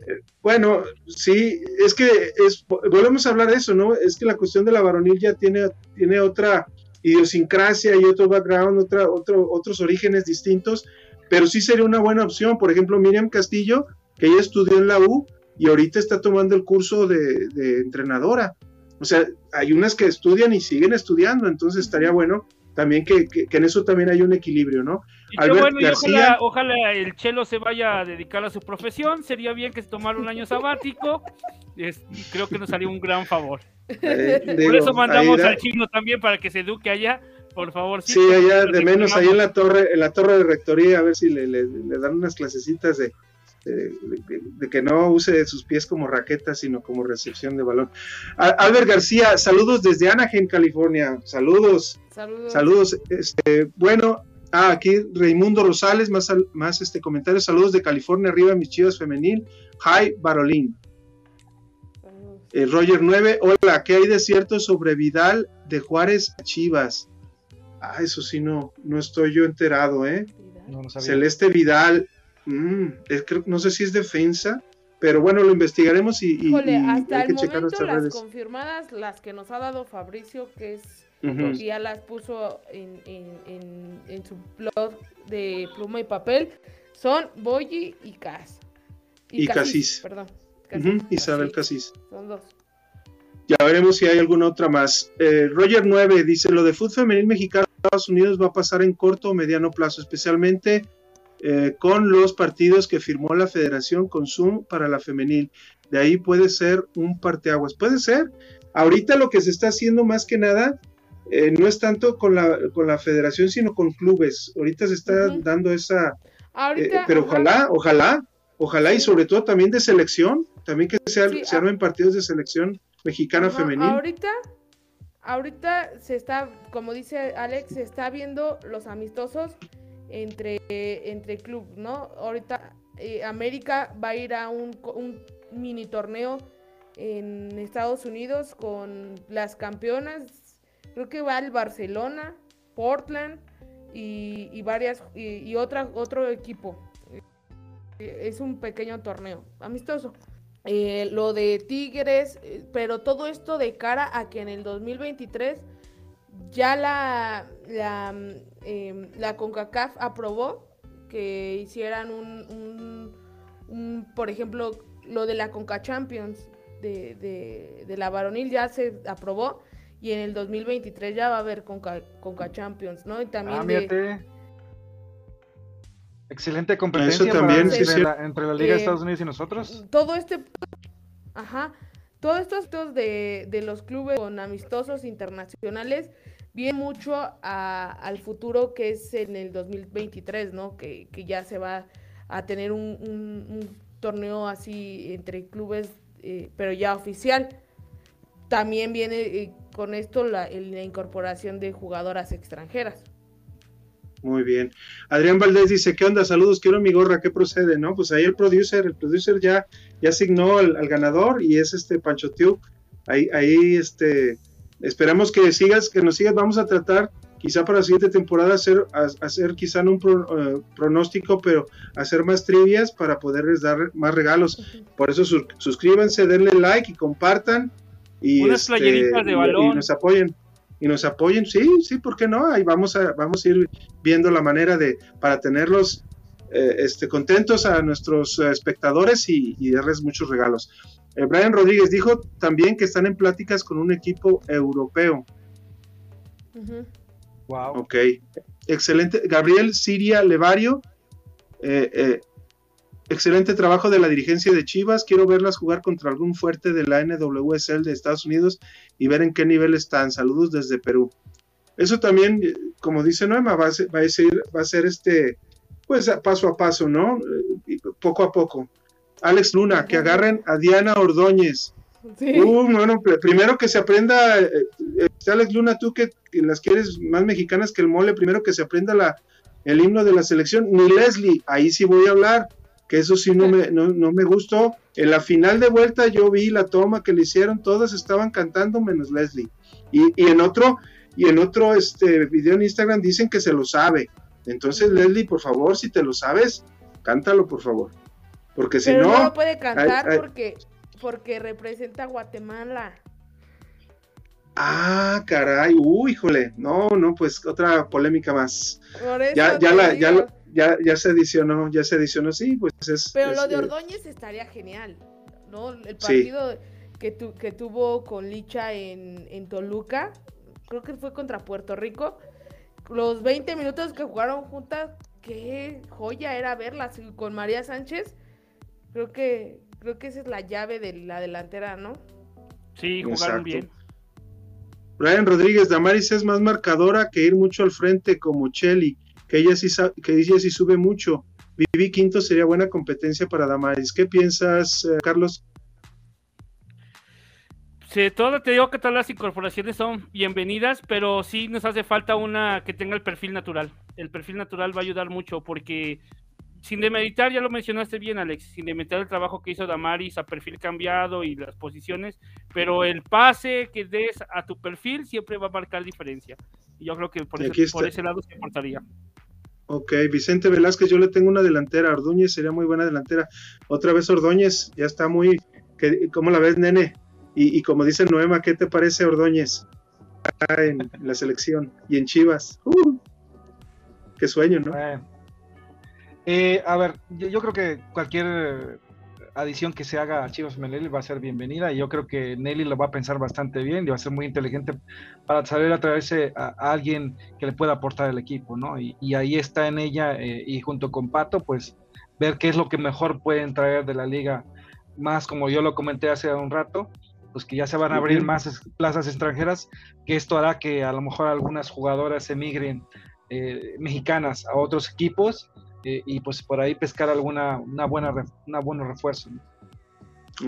Speaker 6: Eh, bueno, sí, es que es, volvemos a hablar de eso, ¿no? Es que la cuestión de la varonil ya tiene, tiene otra idiosincrasia y otro background, otra, otro, otros orígenes distintos, pero sí sería una buena opción. Por ejemplo, Miriam Castillo, que ella estudió en la U y ahorita está tomando el curso de, entrenadora. O sea, hay unas que estudian y siguen estudiando, entonces estaría bueno también que, en eso también hay un equilibrio, ¿no?
Speaker 9: ojalá, el Chelo se vaya a dedicar a su profesión, sería bien que se tomara un año sabático, creo que nos haría un gran favor. Eh, Por eso mandamos al chino también para que se eduque allá, por favor.
Speaker 6: Sí, allá de menos ahí en la torre, en la torre de rectoría, a ver si le, dan unas clasecitas de, de, que no use sus pies como raquetas, sino como recepción de balón. Albert García, saludos desde Anaheim, California. Saludos. Saludos. Saludos. Este, bueno, ah, aquí Raimundo Rosales, más, más este comentario. Saludos de California, arriba, mis chivas femenil. Hi, Barolín. Eh, Roger 9, hola, ¿qué hay de cierto sobre Vidal de Juárez a Chivas? Ah, eso sí, no, no estoy yo enterado, ¿eh? Celeste Vidal, mm, no sé si es defensa, pero bueno, lo investigaremos y,
Speaker 7: hasta el momento las confirmadas, las que nos ha dado Fabricio, que es ya las puso en, su blog de pluma y papel, son Boyi y Cas.
Speaker 6: Y, Casis, perdón. Isabel Casis. Son dos. Ya veremos si hay alguna otra más. Eh, Roger 9 dice, lo de fútbol femenil mexicano Estados Unidos va a pasar en corto o mediano plazo, especialmente eh, con los partidos que firmó la federación con Zoom para la femenil. De ahí puede ser un parteaguas. Puede ser. Ahorita lo que se está haciendo más que nada eh, no es tanto con la, con la federación, sino con clubes. Ahorita se está dando esa... pero ojalá, ojalá, ojalá y sobre todo también de selección, también que se, se armen partidos de selección mexicana femenina.
Speaker 7: Ahorita, ahorita se está, como dice Alex, se está viendo los amistosos entre, entre club, ¿no? Ahorita eh, América va a ir a un, un mini torneo en Estados Unidos con las campeonas. Creo que va el Barcelona, Portland y, varias y, otra, otro equipo. Eh, es un pequeño torneo amistoso. Eh, lo de Tigres, eh, pero todo esto de cara a que en el 2023 ya la, la, em, la CONCACAF aprobó que hicieran un, un, por ejemplo, lo de la CONCA Champions de, de, la varonil ya se aprobó y en el 2023 ya va a haber CONCA, CONCA Champions, ¿no? Y también
Speaker 10: ah, Excelente competencia también, entre, la, Liga de Estados Unidos y nosotros.
Speaker 7: Todo este, ajá, todos estos de, de los clubes con amistosos internacionales viene mucho al futuro que es en el 2023, ¿no? Que, ya se va a tener un, torneo así entre clubes, eh, pero ya oficial. También viene eh, con esto la incorporación de jugadoras extranjeras.
Speaker 6: Muy bien. Adrián Valdés dice, ¿qué onda? Saludos, quiero mi gorra, ¿qué procede? No, pues ahí el producer, el producer ya, ya asignó al, ganador y es este Pancho Tiu. Ahí, ahí, este, esperamos que sigas, que nos sigas. Vamos a tratar, quizá para la siguiente temporada, hacer, hacer quizá no un eh, pronóstico, pero hacer más trivias para poderles dar más regalos. Por eso suscríbanse, denle like y compartan. Y, Unas este, de balón. y nos apoyen y nos apoyen, sí, sí, ¿por qué no? Ahí vamos a, vamos a ir viendo la manera de, para tenerlos eh, este, contentos a nuestros eh, espectadores y, darles muchos regalos. Eh, Brian Rodríguez dijo también que están en pláticas con un equipo europeo. Wow. Ok, excelente. Gabriel Siria Levario, Excelente trabajo de la dirigencia de Chivas. Quiero verlas jugar contra algún fuerte de la NWSL de Estados Unidos y ver en qué nivel están. Saludos desde Perú. Eso también, como dice Noema, va a ser, va a ser, va a ser este, pues paso a paso, ¿no? Poco a poco. Alex Luna, que agarren a Diana Ordóñez. Sí. Uh, bueno, primero que se aprenda, eh, eh, Alex Luna, tú que, las quieres más mexicanas que el mole, primero que se aprenda la, el himno de la selección. Ni Leslie, ahí sí voy a hablar que eso sí no me, no, me gustó. En la final de vuelta yo vi la toma que le hicieron, todas estaban cantando menos Leslie. Y, y en otro, y en otro este video en Instagram dicen que se lo sabe. Entonces, Leslie, por favor, si te lo sabes, cántalo, por favor. Porque si no.
Speaker 7: No lo puede cantar porque porque representa a Guatemala.
Speaker 6: Ah, caray, uy, híjole, no, no, pues otra polémica más. ya, ya, la, ya, ya, ya, se edicionó, ya se edicionó, sí, pues es.
Speaker 7: Pero lo de Ordóñez estaría genial, ¿no? El partido que, que tuvo con Licha en, en Toluca, creo que fue contra Puerto Rico. Los 20 minutos que jugaron juntas, qué joya era verlas con María Sánchez. Creo que creo que esa es la llave de la delantera, ¿no?
Speaker 9: Sí, jugaron bien.
Speaker 6: Brian Rodríguez, Damaris es más marcadora que ir mucho al frente como Chelly, que ella sí, que ella sí sube mucho. Vivi Quinto sería buena competencia para Damaris. ¿Qué piensas, eh, Carlos?
Speaker 9: Sí, todo te digo que todas las incorporaciones son bienvenidas, pero sí nos hace falta una que tenga el perfil natural. El perfil natural va a ayudar mucho porque sin demeritar, ya lo mencionaste bien, Alex, sin demeritar el trabajo que hizo Damaris a perfil cambiado y las posiciones, pero el pase que des a tu perfil siempre va a marcar diferencia. Y yo creo que por, ese, lado se importaría.
Speaker 6: Ok, Vicente Velázquez, yo le tengo una delantera, Ordóñez sería muy buena delantera. Otra vez Ordóñez, ya está muy, ¿cómo la ves, nene? Y, como dice Noema, ¿qué te parece Ordóñez? En la selección y en Chivas. Uh, qué sueño, ¿no?
Speaker 8: Eh, a ver, yo, creo que cualquier adición que se haga a Chivas Meleli va a ser bienvenida y yo creo que Nelly lo va a pensar bastante bien y va a ser muy inteligente para saber atraerse a, a alguien que le pueda aportar el equipo, ¿no? Y, ahí está en ella eh, y junto con Pato, pues ver qué es lo que mejor pueden traer de la liga, más como yo lo comenté hace un rato, pues que ya se van a abrir más plazas extranjeras, que esto hará que a lo mejor algunas jugadoras emigren eh, mexicanas a otros equipos eh, y pues por ahí pescar alguna una buena una buena refuerzo.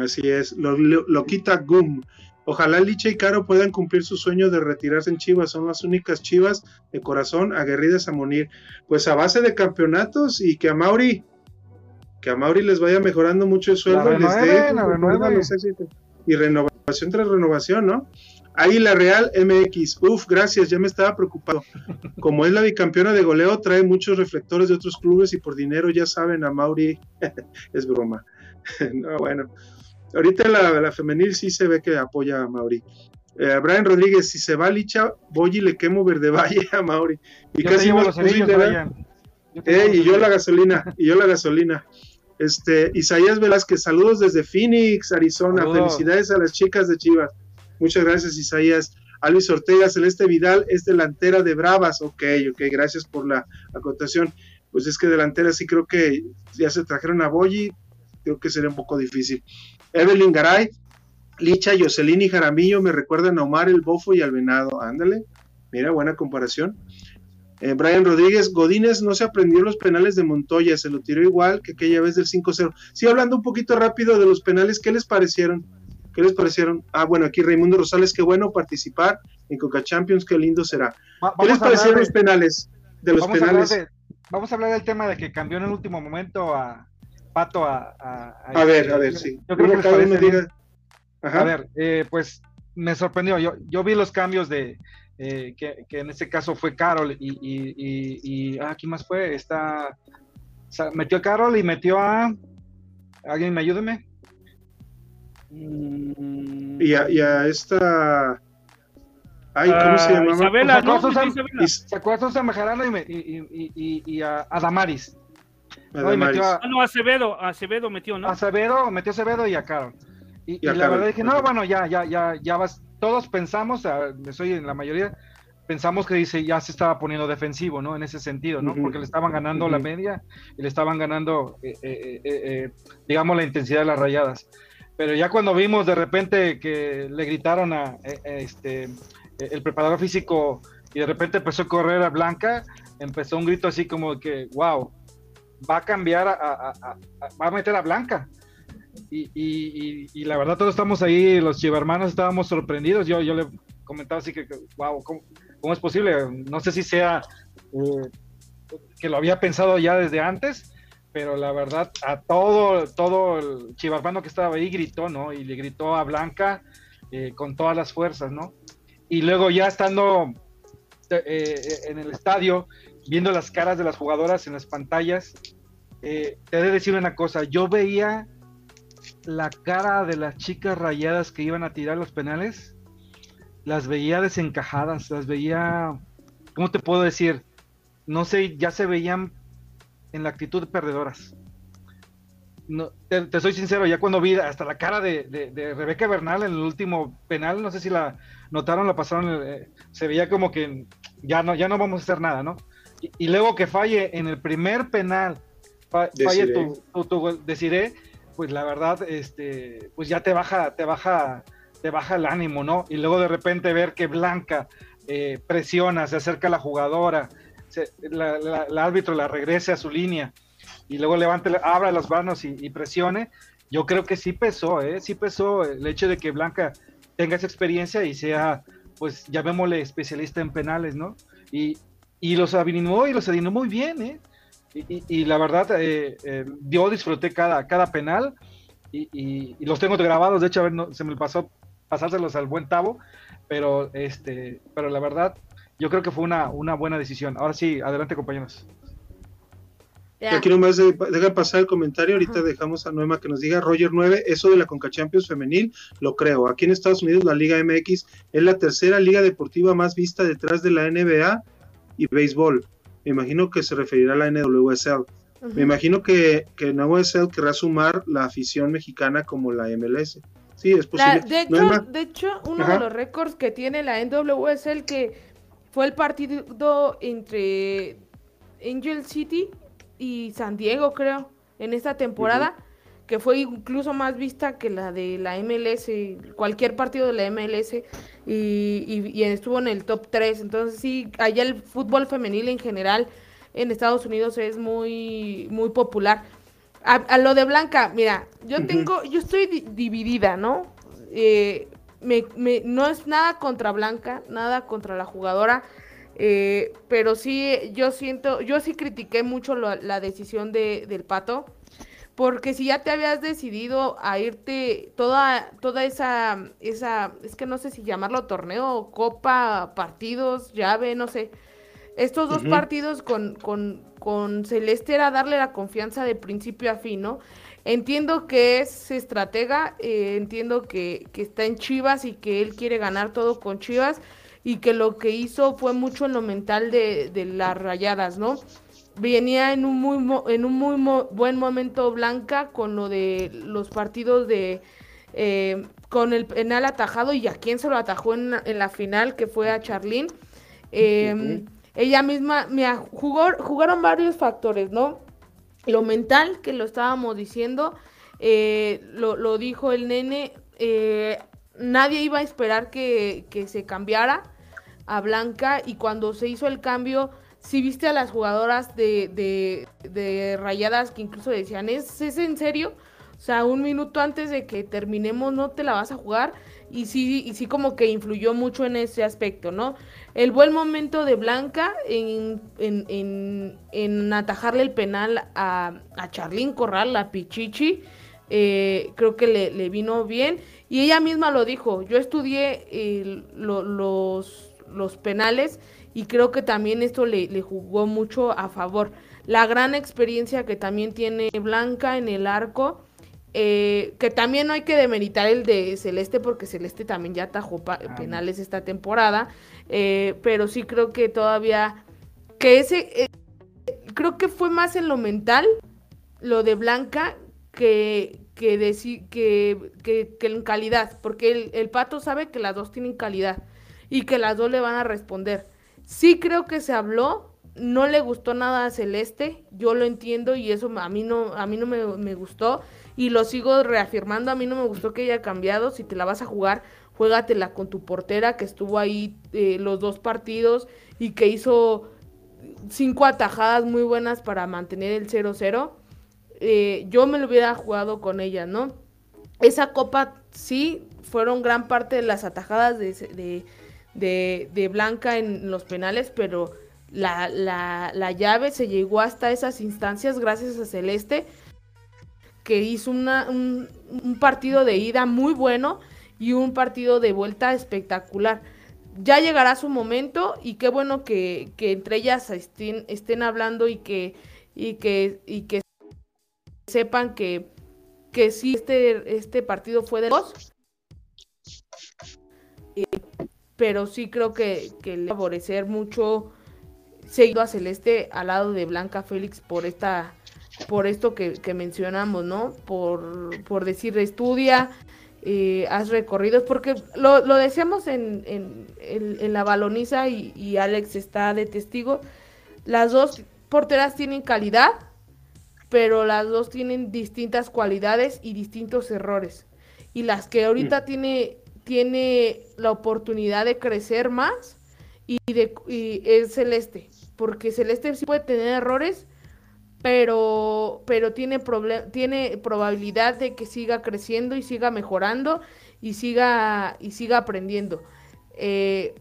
Speaker 6: Así es, lo, quita Gum. Ojalá Licha y Caro puedan cumplir su sueño de retirarse en Chivas. Son las únicas Chivas de corazón aguerridas a morir. Pues a base de campeonatos y que a Mauri, que a Mauri les vaya mejorando mucho el sueldo y y renovación tras renovación, ¿no? Ahí la Real MX. Uf, gracias, ya me estaba preocupado. Como es la bicampeona de goleo, trae muchos reflectores de otros clubes y por dinero ya saben a Mauri. es broma. no, bueno. Ahorita la, femenil sí se ve que apoya a Mauri. Eh, Brian Rodríguez, si se va Licha, voy y le quemo verde valle a Mauri. Y casi no los eh, y yo la gasolina, y yo la gasolina. Este, Isaías Velázquez, saludos desde Phoenix, Arizona. Felicidades a las chicas de Chivas. Muchas gracias, Isaías. Alvis Ortega, Celeste Vidal es delantera de Bravas. Ok, ok, gracias por la acotación. Pues es que delantera sí creo que ya se trajeron a Boyi, creo que sería un poco difícil. Evelyn Garay, Licha, Jocelyn y Jaramillo me recuerdan a Omar, el Bofo y al Venado. Ándale, mira, buena comparación. Eh, Brian Rodríguez, Godínez no se aprendió los penales de Montoya, se lo tiró igual que aquella vez del 5-0. Sí, hablando un poquito rápido de los penales, ¿qué les parecieron? ¿Qué les parecieron? Ah, bueno, aquí Raimundo Rosales, qué bueno participar en Coca Champions, qué lindo será. ¿Qué les parecieron los penales? De los
Speaker 8: vamos
Speaker 6: penales.
Speaker 8: A vamos a hablar del tema de que cambió en el último momento a Pato a.
Speaker 6: A, ver, a ver, sí.
Speaker 8: Yo creo que. A ver, eh, pues me sorprendió. Yo, yo vi los cambios de. Eh, que, en este caso fue Carol y, y, y, ah, ¿quién más fue? Está, metió a Carol y metió a, alguien me ayúdeme.
Speaker 6: Mm. Y a, y a esta. Ay, ¿cómo se ah, llamaba?
Speaker 8: Isabela, ¿no? Sacó a Susan y, y, y, y, a, a Damaris.
Speaker 9: A no, Metió a, ah, no, Acevedo, Acevedo metió, ¿no?
Speaker 8: Acevedo, metió a Acevedo y a Carol. Y, la verdad dije, no, bueno, ya, ya, ya, ya vas. Todos pensamos, soy en la mayoría, pensamos que dice ya se estaba poniendo defensivo, ¿no? En ese sentido, ¿no? Porque le estaban ganando la media y le estaban ganando, eh, eh, eh, digamos, la intensidad de las rayadas. Pero ya cuando vimos de repente que le gritaron a, eh, eh, este el preparador físico y de repente empezó a correr a Blanca, empezó un grito así como que, wow, va a cambiar, a, va a meter a Blanca. Y, la verdad todos estamos ahí, los chivermanos estábamos sorprendidos. Yo, yo le comentaba así que, wow, ¿cómo, es posible? No sé si sea eh, que lo había pensado ya desde antes, pero la verdad, a todo, todo el chivarmano que estaba ahí gritó, ¿no? Y le gritó a Blanca eh, con todas las fuerzas, ¿no? Y luego ya estando eh, eh, en el estadio, viendo las caras de las jugadoras en las pantallas, te he de decir una cosa, yo veía la cara de las chicas rayadas que iban a tirar los penales, las veía desencajadas, las veía, ¿cómo te puedo decir? No sé, ya se veían en la actitud de perdedoras. No, te, soy sincero, ya cuando vi hasta la cara de, Rebeca Bernal en el último penal, no sé si la notaron, la pasaron, eh, se veía como que ya no, ya no vamos a hacer nada, ¿no? Y, luego que falle en el primer penal, falle tu, tu, deciré, pues la verdad, este, pues ya te baja, te baja, te baja el ánimo, ¿no? Y luego de repente ver que Blanca eh, presiona, se acerca a la jugadora, el árbitro la regrese a su línea y luego levante, abra las manos y, presione, yo creo que sí pesó, ¿eh? sí pesó el hecho de que Blanca tenga esa experiencia y sea, pues llamémosle especialista en penales, ¿no? Y, y los adivinó y los adivinó muy bien, ¿eh? Y, la verdad, eh, eh, yo disfruté cada, cada penal y, los tengo grabados, de hecho, a ver, se me pasó pasárselos al buen Tavo, pero, este, pero la verdad, yo creo que fue una, una buena decisión. Ahora sí, adelante compañeros.
Speaker 6: Aquí nomás deja pasar el comentario, ahorita dejamos a Noema que nos diga, Roger 9, eso de la Conca Champions femenil, lo creo. Aquí en Estados Unidos la Liga MX es la tercera liga deportiva más vista detrás de la NBA y béisbol. Me imagino que se referirá a la NWSL. Me imagino que, que NWSL querrá sumar la afición mexicana como la MLS. Sí, es posible.
Speaker 7: de, hecho, uno de los récords que tiene la NWSL que fue el partido entre Angel City y San Diego, creo, en esta temporada, que fue incluso más vista que la de la MLS, cualquier partido de la MLS, y, estuvo en el top 3. Entonces, sí, allá el fútbol femenil en general en Estados Unidos es muy, muy popular. A, lo de Blanca, mira, yo tengo, yo estoy dividida, ¿no? Eh, me, me, no es nada contra Blanca, nada contra la jugadora, eh, pero sí, yo siento, yo sí critiqué mucho la decisión de, del pato, porque si ya te habías decidido a irte toda, toda esa, esa, es que no sé si llamarlo torneo, copa, partidos, llave, no sé, estos dos partidos con, con, con Celeste era darle la confianza de principio a fin, ¿no? Entiendo que es estratega, eh, entiendo que, está en Chivas y que él quiere ganar todo con Chivas y que lo que hizo fue mucho en lo mental de, las rayadas, ¿no? Venía en un muy, en un muy buen momento Blanca con lo de los partidos de... Eh, con el penal atajado y a quién se lo atajó en, la final, que fue a Charlín. Em, ella misma, me jugó, jugaron varios factores, ¿no? Lo mental, que lo estábamos diciendo, eh, lo, dijo el nene, eh, nadie iba a esperar que, se cambiara a Blanca y cuando se hizo el cambio, si viste a las jugadoras de, de, rayadas que incluso decían, ¿es, ¿es en serio? O sea, un minuto antes de que terminemos no te la vas a jugar y sí, y sí como que influyó mucho en ese aspecto, ¿no? El buen momento de Blanca en, en, atajarle el penal a, a Charlín Corral, a Pichichi, eh, creo que le, vino bien. Y ella misma lo dijo, yo estudié los, los penales y creo que también esto le, le jugó mucho a favor. La gran experiencia que también tiene Blanca en el arco eh, que también no hay que demeritar el de Celeste porque Celeste también ya atajó ah, penales esta temporada, eh, pero sí creo que todavía que ese eh, creo que fue más en lo mental lo de Blanca que que, que, que, en calidad, porque el, el, pato sabe que las dos tienen calidad y que las dos le van a responder. Sí creo que se habló, no le gustó nada a Celeste, yo lo entiendo y eso a mí no, a mí no me, me gustó y lo sigo reafirmando. A mí no me gustó que haya cambiado. Si te la vas a jugar, juégatela con tu portera que estuvo ahí eh, los dos partidos y que hizo cinco atajadas muy buenas para mantener el 0-0. Eh, yo me lo hubiera jugado con ella, ¿no? Esa copa sí fueron gran parte de las atajadas de, de, de Blanca en los penales, pero la, la, llave, se llegó hasta esas instancias gracias a Celeste, que hizo una, un, partido de ida muy bueno y un partido de vuelta espectacular. Ya llegará su momento y qué bueno que, entre ellas estén, estén hablando y que, y que, y que sepan que, que sí, este, este partido fue de dos. pero sí creo que, que le favorecer mucho seguido a Celeste al lado de Blanca Félix por esta por esto que, mencionamos, ¿no? Por, por decir estudia, eh, haz recorridos, porque lo, lo decíamos en, en, la baloniza y, y, Alex está de testigo, las dos porteras tienen calidad, pero las dos tienen distintas cualidades y distintos errores. Y las que ahorita mm. tiene, tiene la oportunidad de crecer más y, de, y es Celeste porque Celeste sí puede tener errores, pero, pero tiene, tiene probabilidad de que siga creciendo y siga mejorando y siga, y siga aprendiendo. Eh,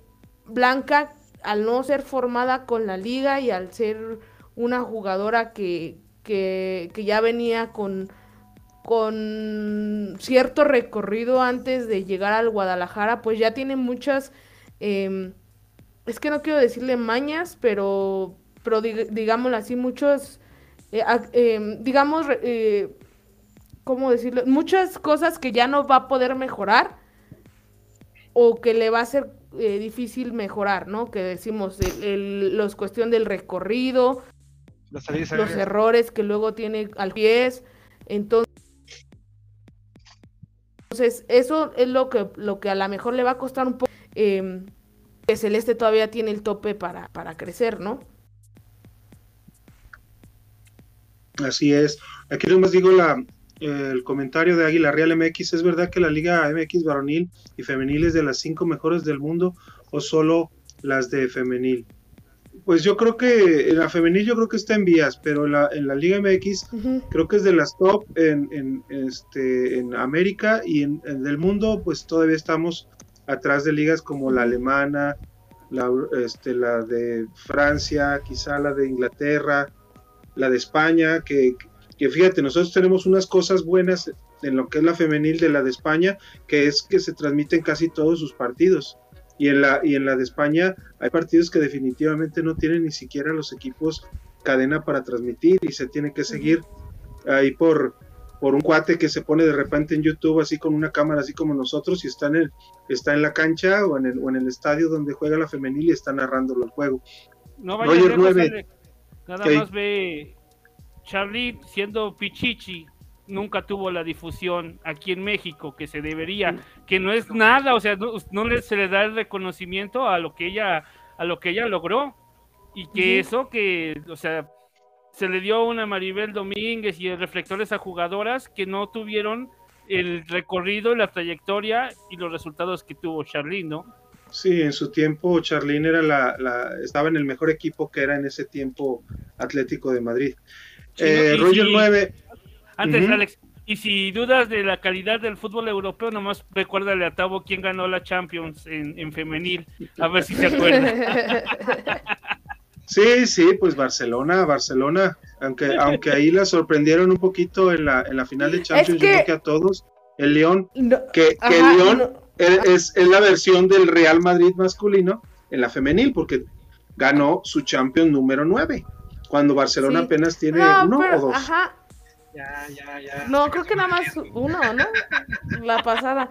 Speaker 7: Blanca, al no ser formada con la liga y al ser una jugadora que, que, ya venía con, con cierto recorrido antes de llegar al Guadalajara, pues ya tiene muchas... Em, es que no quiero decirle mañas, pero, pero digámoslo así, muchos, eh, em, digamos, eh, ¿cómo decirlo? Muchas cosas que ya no va a poder mejorar o que le va a ser eh, difícil mejorar, ¿no? Que decimos, el, los cuestión del recorrido, los errores que luego tiene al pies, entonces... Entonces, eso es lo que, lo que a lo mejor le va a costar un poco eh, que Celeste todavía tiene el tope para, para crecer, ¿no?
Speaker 6: Así es. Aquí nomás digo la, el comentario de Águila Real MX. ¿Es verdad que la Liga MX varonil y femenil es de las cinco mejores del mundo o solo las de femenil? Pues yo creo que en la femenil yo creo que está en vías, pero en la, en la Liga MX creo que es de las top en, en, este, en América y en, en, el mundo pues todavía estamos atrás de ligas como la alemana, la, este, la de Francia, quizá la de Inglaterra, la de España, que, que fíjate, nosotros tenemos unas cosas buenas en lo que es la femenil de la de España, que es que se transmiten casi todos sus partidos. Y en la, y en la de España hay partidos que definitivamente no tienen ni siquiera los equipos cadena para transmitir y se tiene que seguir ahí por, por un cuate que se pone de repente en YouTube así con una cámara así como nosotros y está en el está en la cancha o en el, o en el estadio donde juega la femenil y está narrando el juego.
Speaker 9: No vaya Roger 9, nada más ve Charlie siendo Pichichi. Nunca tuvo la difusión aquí en México que se debería, que no es nada, o sea, no, se le da el reconocimiento a lo que ella a lo que ella logró. Y que eso que, o sea, se le dio una Maribel Domínguez y el reflectores a jugadoras que no tuvieron el recorrido, la trayectoria y los resultados que tuvo Charlene, ¿no?
Speaker 6: Sí, en su tiempo Charlene era la, estaba en el mejor equipo que era en ese tiempo Atlético de Madrid. eh, Roger 9.
Speaker 9: Antes, Alex, y si dudas de la calidad del fútbol europeo, nomás recuérdale a Tavo quién ganó la Champions en, en femenil, a ver si se acuerda.
Speaker 6: Sí, sí, pues Barcelona, Barcelona, aunque, aunque ahí la sorprendieron un poquito en la, en la final de Champions, yo creo que a todos, el León, que, el León es, la versión del Real Madrid masculino en la femenil, porque ganó su Champions número 9, cuando Barcelona apenas tiene uno o dos.
Speaker 7: Ajá. Ya, ya, ya. No, creo que nada más uno, ¿no? La pasada.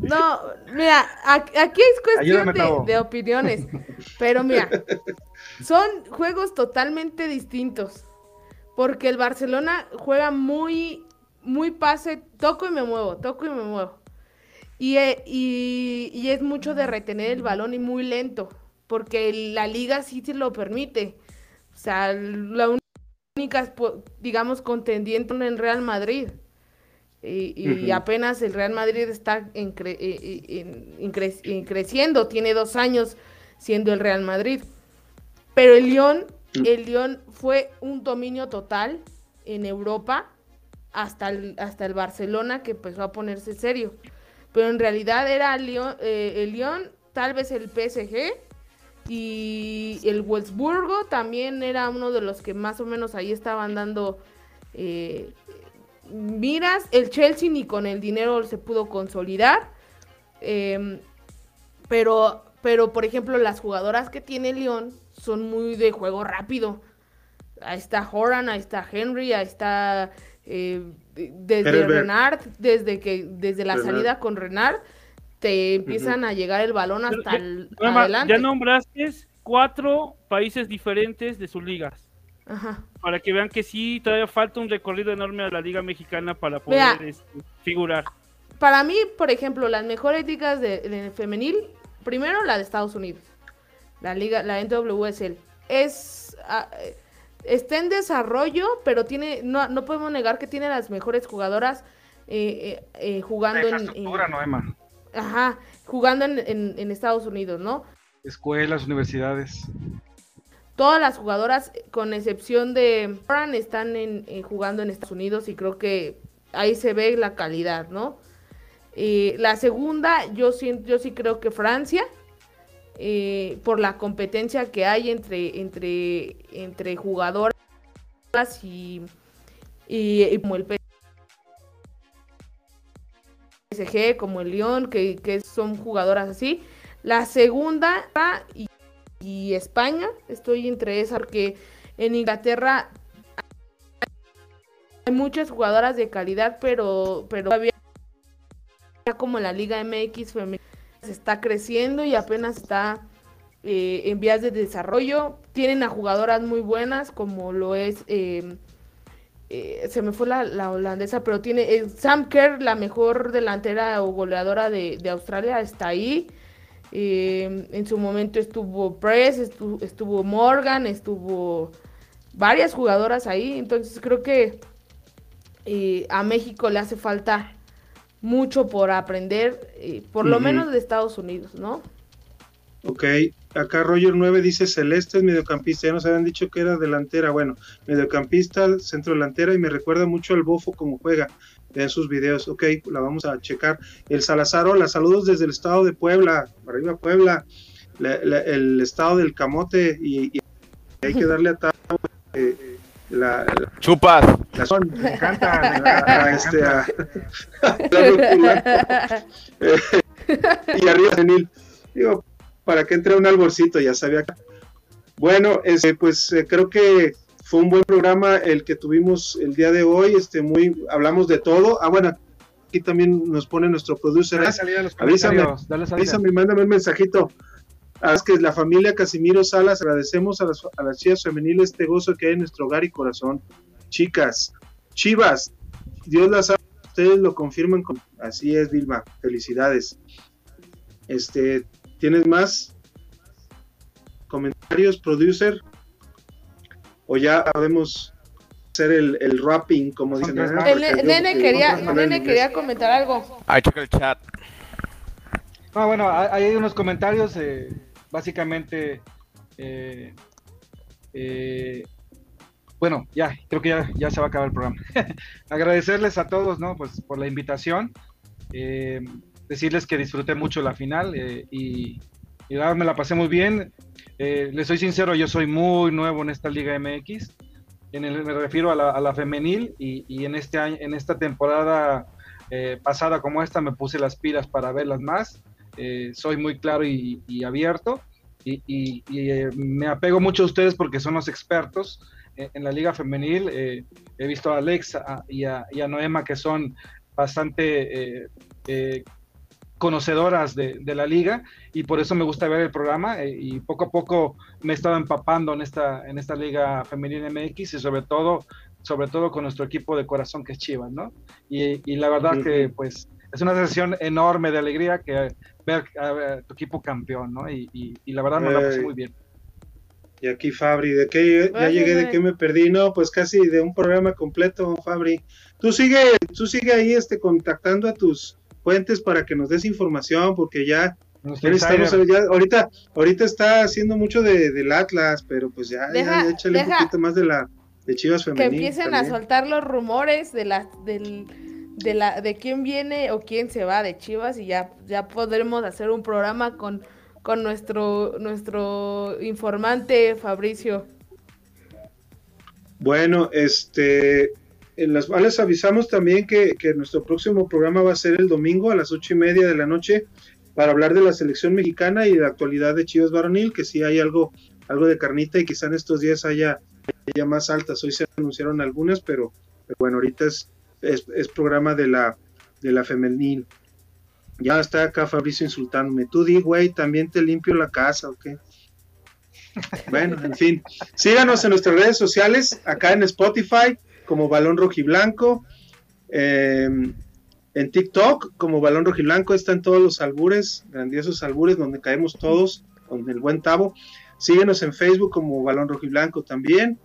Speaker 7: No, mira, aquí es cuestión de, de, opiniones, pero mira, son juegos totalmente distintos. Porque el Barcelona juega muy, muy pase, toco y me muevo, toco y me muevo. Y, eh, y, es mucho de retener el balón y muy lento, porque la liga sí se lo permite. O sea, la única, digamos, contendiente en el Real Madrid. Y, apenas el Real Madrid está en, eh, creciendo, tiene dos años siendo el Real Madrid. Pero el Lyon, mm. el Lyon fue un dominio total en Europa hasta el, hasta el Barcelona que empezó a ponerse serio. Pero en realidad era eh, el Lyon tal vez el PSG Y el Wolfsburgo también era uno de los que más o menos ahí estaban dando eh, miras. El Chelsea ni con el dinero se pudo consolidar. Em, pero, pero, por ejemplo, las jugadoras que tiene León son muy de juego rápido. Ahí está Horan, ahí está Henry, ahí está eh, desde Renard, desde que desde la salida con Renard, te empiezan a llegar el balón hasta el adelante.
Speaker 9: Ya nombraste cuatro países diferentes de sus ligas.
Speaker 7: Ajá.
Speaker 9: Para que vean que sí, todavía falta un recorrido enorme a la Liga Mexicana para poder este, figurar.
Speaker 7: Para mí, por ejemplo, las mejores ligas de, femenil, primero la de Estados Unidos, la liga, la NWSL, es ah, está en desarrollo, pero tiene, no, no podemos negar que tiene las mejores jugadoras eh, eh, eh jugando en,
Speaker 8: en,
Speaker 7: Ajá, jugando en, Estados Unidos, ¿no?
Speaker 8: Escuelas, universidades.
Speaker 7: Todas las jugadoras, con excepción de Fran, están en, jugando en Estados Unidos y creo que ahí se ve la calidad, ¿no? Eh, la segunda, yo, yo sí creo que Francia, eh, por la competencia que hay entre, entre, entre jugadoras y, y, como el PSG, como el Lyon, que, que son jugadoras así. La segunda y, y España, estoy entre esas porque en Inglaterra hay muchas jugadoras de calidad, pero, pero todavía como la Liga MX femenina está creciendo y apenas está eh, en vías de desarrollo. Tienen a jugadoras muy buenas, como lo es, eh, eh, se me fue la, holandesa, pero tiene Sam Kerr, la mejor delantera o goleadora de, Australia, está ahí. en su momento estuvo Press, estuvo, estuvo, Morgan, estuvo varias jugadoras ahí. Entonces creo que a México le hace falta mucho por aprender, eh, por lo menos de Estados Unidos, ¿no?
Speaker 6: Ok, acá Roger 9 dice Celeste es mediocampista, ya nos habían dicho que era delantera, bueno, mediocampista, centro delantera y me recuerda mucho al Bofo como juega en sus videos, ok, la vamos a checar. El Salazar, hola, saludos desde el estado de Puebla, arriba Puebla, el estado del Camote y, hay que darle a eh, la,
Speaker 3: chupas.
Speaker 8: me encanta, este,
Speaker 6: y arriba senil. Digo para que entre un alborcito ya sabía bueno este, pues eh, creo que fue un buen programa el que tuvimos el día de hoy este muy hablamos de todo. Ah bueno aquí también nos pone nuestro producer. Avísame, avísame mándame un mensajito es que la familia Casimiro Salas agradecemos a las, a las chicas femeniles este gozo que hay en nuestro hogar y corazón. Chicas, chivas, Dios las sabe, ustedes lo confirman. Con... Así es, Vilma, felicidades. Este, ¿Tienes más comentarios, producer? ¿O ya podemos hacer el, el rapping, como dicen?
Speaker 7: El, nene, quería, nene quería comentar algo.
Speaker 3: Ahí checa el chat.
Speaker 8: Ah, bueno, hay unos comentarios. Eh, básicamente, eh, eh, bueno, ya, creo que ya, se va a acabar el programa. Agradecerles a todos, ¿no? Pues por la invitación. Eh, decirles que disfruté mucho la final y, y me la pasé muy bien. les soy sincero, yo soy muy nuevo en esta Liga MX. En el, me refiero a la, femenil y, en, este año, en esta temporada pasada como esta me puse las pilas para verlas más. Soy muy claro y, abierto y, eh, me apego mucho a ustedes porque son los expertos en, la liga femenil. Eh, he visto a Alex y, a, Noema que son bastante eh, conocedoras de, la liga y por eso me gusta ver el programa y poco a poco me he estado empapando en esta, en esta liga femenil MX y sobre todo, sobre todo con nuestro equipo de corazón que es Chivas, ¿no? Y, la verdad que pues es una sensación enorme de alegría que ver a, tu equipo campeón, ¿no? Y, y, la verdad me la pasé muy bien.
Speaker 6: Y aquí Fabri, ¿de qué ya llegué? ¿De qué me perdí? No, pues casi de un programa completo, Fabri. Tú sigue, tú sigue ahí este, contactando a tus fuentes para que nos des información, porque ya, estamos, ya ahorita, ahorita está haciendo mucho de, del Atlas, pero pues ya, ya échale un poquito más de la de Chivas Femenil.
Speaker 7: Que empiecen a soltar los rumores de la, del de la de quién viene o quién se va de Chivas y ya ya podremos hacer un programa con con nuestro, nuestro informante Fabricio.
Speaker 6: Bueno, este, en las cuales avisamos también que, nuestro próximo programa va a ser el domingo a las ocho y media de la noche para hablar de la selección mexicana y de la actualidad de Chivas Varonil, que sí hay algo, algo de carnita y quizá en estos días haya, haya más altas. Hoy se anunciaron algunas, pero, bueno, ahorita es, es, programa de la, de la femenil. Ya está acá Fabricio insultándome. Tú di, güey, también te limpio la casa, ¿ok? Bueno, en fin, síganos en nuestras redes sociales, acá en Spotify como Balón Rojiblanco, eh, en TikTok como Balón Rojiblanco están todos los albures, grandiosos albures donde caemos todos con el buen tabo. Síguenos en Facebook como Balón Rojiblanco también.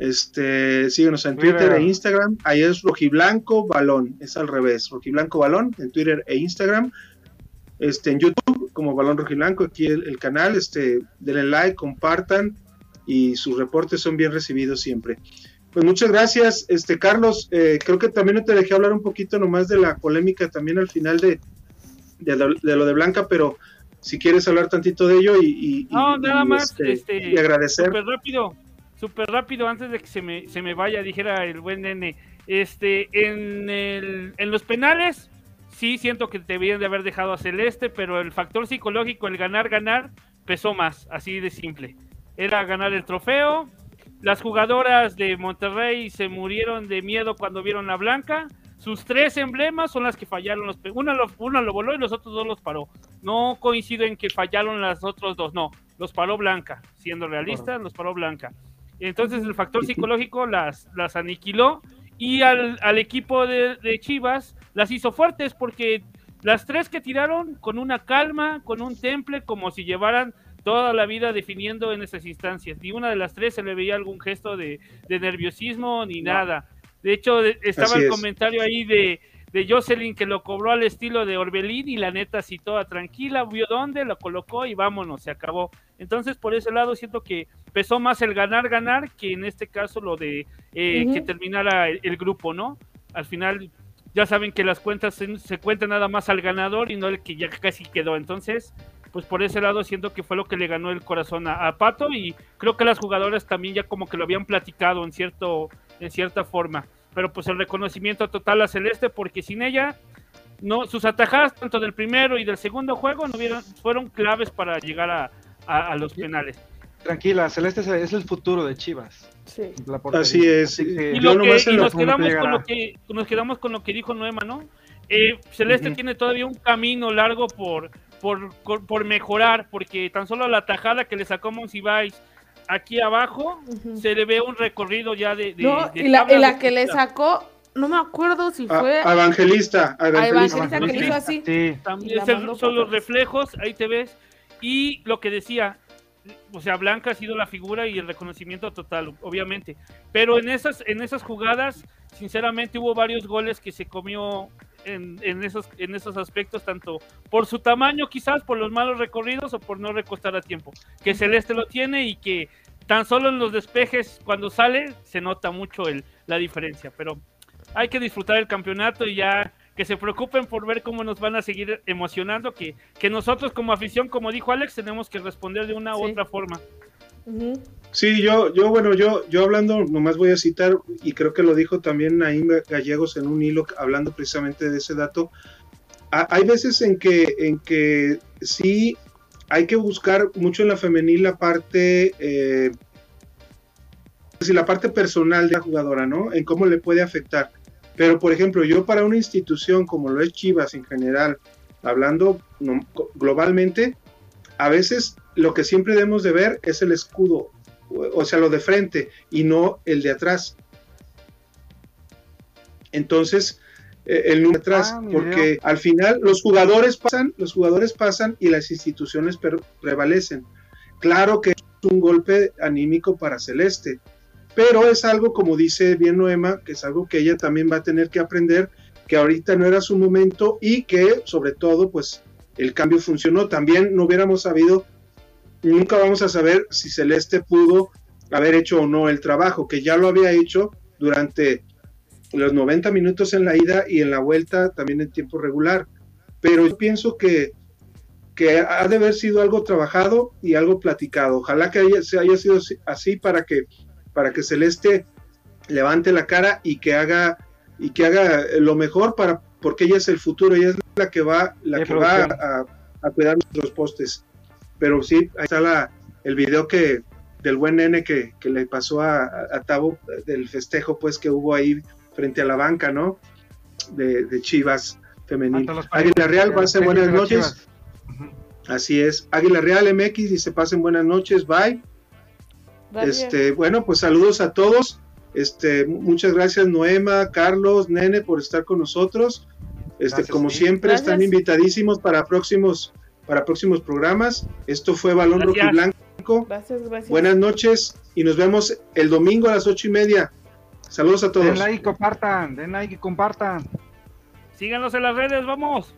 Speaker 6: Este, síguenos en Twitter e Instagram. Ahí es Rojiblanco Balón, es al revés, Rojiblanco Balón en Twitter e Instagram. Este, en YouTube como Balón Rojiblanco, aquí el, canal, este, denle like, compartan y sus reportes son bien recibidos siempre. Pues muchas gracias, este Carlos. Eh, creo que también no te dejé hablar un poquito nomás de la polémica también al final de, de, lo, de Blanca, pero si quieres hablar tantito de ello y,
Speaker 9: no, nada más,
Speaker 6: este,
Speaker 9: este,
Speaker 6: y agradecer.
Speaker 9: Súper rápido, súper rápido, antes de que se me, se me vaya, dijera el buen nene. Este, en, el, en los penales, sí siento que te debían de haber dejado a Celeste, pero el factor psicológico, el ganar, ganar, pesó más, así de simple. Era ganar el trofeo. Las jugadoras de Monterrey se murieron de miedo cuando vieron la blanca. Sus tres emblemas son las que fallaron. Los, una, lo, una lo voló y los otros dos los paró. No coincido en que fallaron las otros dos, no. Los paró Blanca. Siendo realistas, los paró Blanca. Entonces el factor psicológico las, las aniquiló y al, al equipo de, de, Chivas las hizo fuertes porque las tres que tiraron con una calma, con un temple, como si llevaran toda la vida definiendo en esas instancias. Ni una de las tres se le veía algún gesto de, nerviosismo ni nada. De hecho, estaba el comentario ahí de, de Jocelyn que lo cobró al estilo de Orbelín y la neta así toda tranquila, vio dónde, lo colocó y vámonos, se acabó. Entonces, por ese lado siento que pesó más el ganar, ganar que en este caso lo de eh, que terminara el, grupo, ¿no? Al final ya saben que las cuentas se, cuentan nada más al ganador y no el que ya casi quedó. Entonces, pues por ese lado siento que fue lo que le ganó el corazón a, Pato y creo que las jugadoras también ya como que lo habían platicado en cierto en cierta forma pero pues el reconocimiento total a Celeste porque sin ella no sus atajadas tanto del primero y del segundo juego no fueron claves para llegar a, los penales
Speaker 10: tranquila Celeste es el futuro de Chivas
Speaker 6: sí. así es
Speaker 9: y, nos quedamos con lo que nos quedamos con lo que dijo Noema no eh, Celeste tiene todavía un camino largo por por, por mejorar, porque tan solo la tajada que le sacó Monsiváis aquí abajo se le ve un recorrido ya de.
Speaker 7: no, y la, que le sacó, no me acuerdo si fue.
Speaker 6: A, evangelista.
Speaker 7: A Evangelista, que le hizo así.
Speaker 9: Sí. También son los reflejos, ahí te ves. Y lo que decía, o sea, Blanca ha sido la figura y el reconocimiento total, obviamente. Pero en esas, en esas jugadas, sinceramente, hubo varios goles que se comió en, esos, en esos aspectos, tanto por su tamaño quizás, por los malos recorridos o por no recostar a tiempo. Que Celeste lo tiene y que tan solo en los despejes cuando sale se nota mucho el, la diferencia, pero hay que disfrutar el campeonato y ya que se preocupen por ver cómo nos van a seguir emocionando, que, que nosotros como afición, como dijo Alex, tenemos que responder de una u otra forma.
Speaker 6: Sí, yo, yo, bueno, yo, yo hablando, nomás voy a citar, y creo que lo dijo también Naim Gallegos en un hilo hablando precisamente de ese dato. hay veces en que, en que sí hay que buscar mucho en la femenil la parte, eh, la parte personal de la jugadora, ¿no? En cómo le puede afectar. Pero, por ejemplo, yo para una institución como lo es Chivas en general, hablando globalmente, a veces lo que siempre debemos de ver es el escudo, o sea, lo de frente y no el de atrás. Entonces, eh, el número de atrás, ah, porque al final los jugadores pasan, los jugadores pasan y las instituciones prevalecen. Claro que es un golpe anímico para Celeste, pero es algo, como dice bien Noema, que es algo que ella también va a tener que aprender, que ahorita no era su momento y que sobre todo, pues, el cambio funcionó. También no hubiéramos sabido nunca vamos a saber si Celeste pudo haber hecho o no el trabajo, que ya lo había hecho durante los 90 minutos en la ida y en la vuelta también en tiempo regular. Pero yo pienso que, que ha de haber sido algo trabajado y algo platicado. Ojalá que se haya sido así para que, para que Celeste levante la cara y que haga y que haga lo mejor para porque ella es el futuro, ella es la que va, la que va a, cuidar nuestros postes. Pero sí, ahí está la, el video que del buen nene que, le pasó a, a, Tavo del festejo pues que hubo ahí frente a la banca, ¿no? De, Chivas femenil. Águila Real, pasen buenas noches. Así es. Águila Real MX dice pasen buenas noches, bye. Este, bueno, pues saludos a todos. Este, muchas gracias Noema, Carlos, Nene por estar con nosotros. Este, como siempre, están invitadísimos para próximos, para próximos programas. Esto fue Balón Rojo y Blanco.
Speaker 7: Gracias, gracias.
Speaker 6: Buenas noches y nos vemos el domingo a las ocho y media. Saludos a todos.
Speaker 10: Den like, compartan, den like y compartan.
Speaker 9: Síganos en las redes, vamos.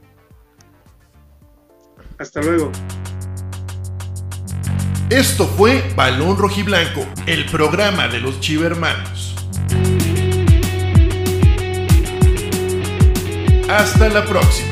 Speaker 6: Hasta luego.
Speaker 1: Esto fue Balón Rojiblanco, el programa de los Chivermanos. Hasta la próxima.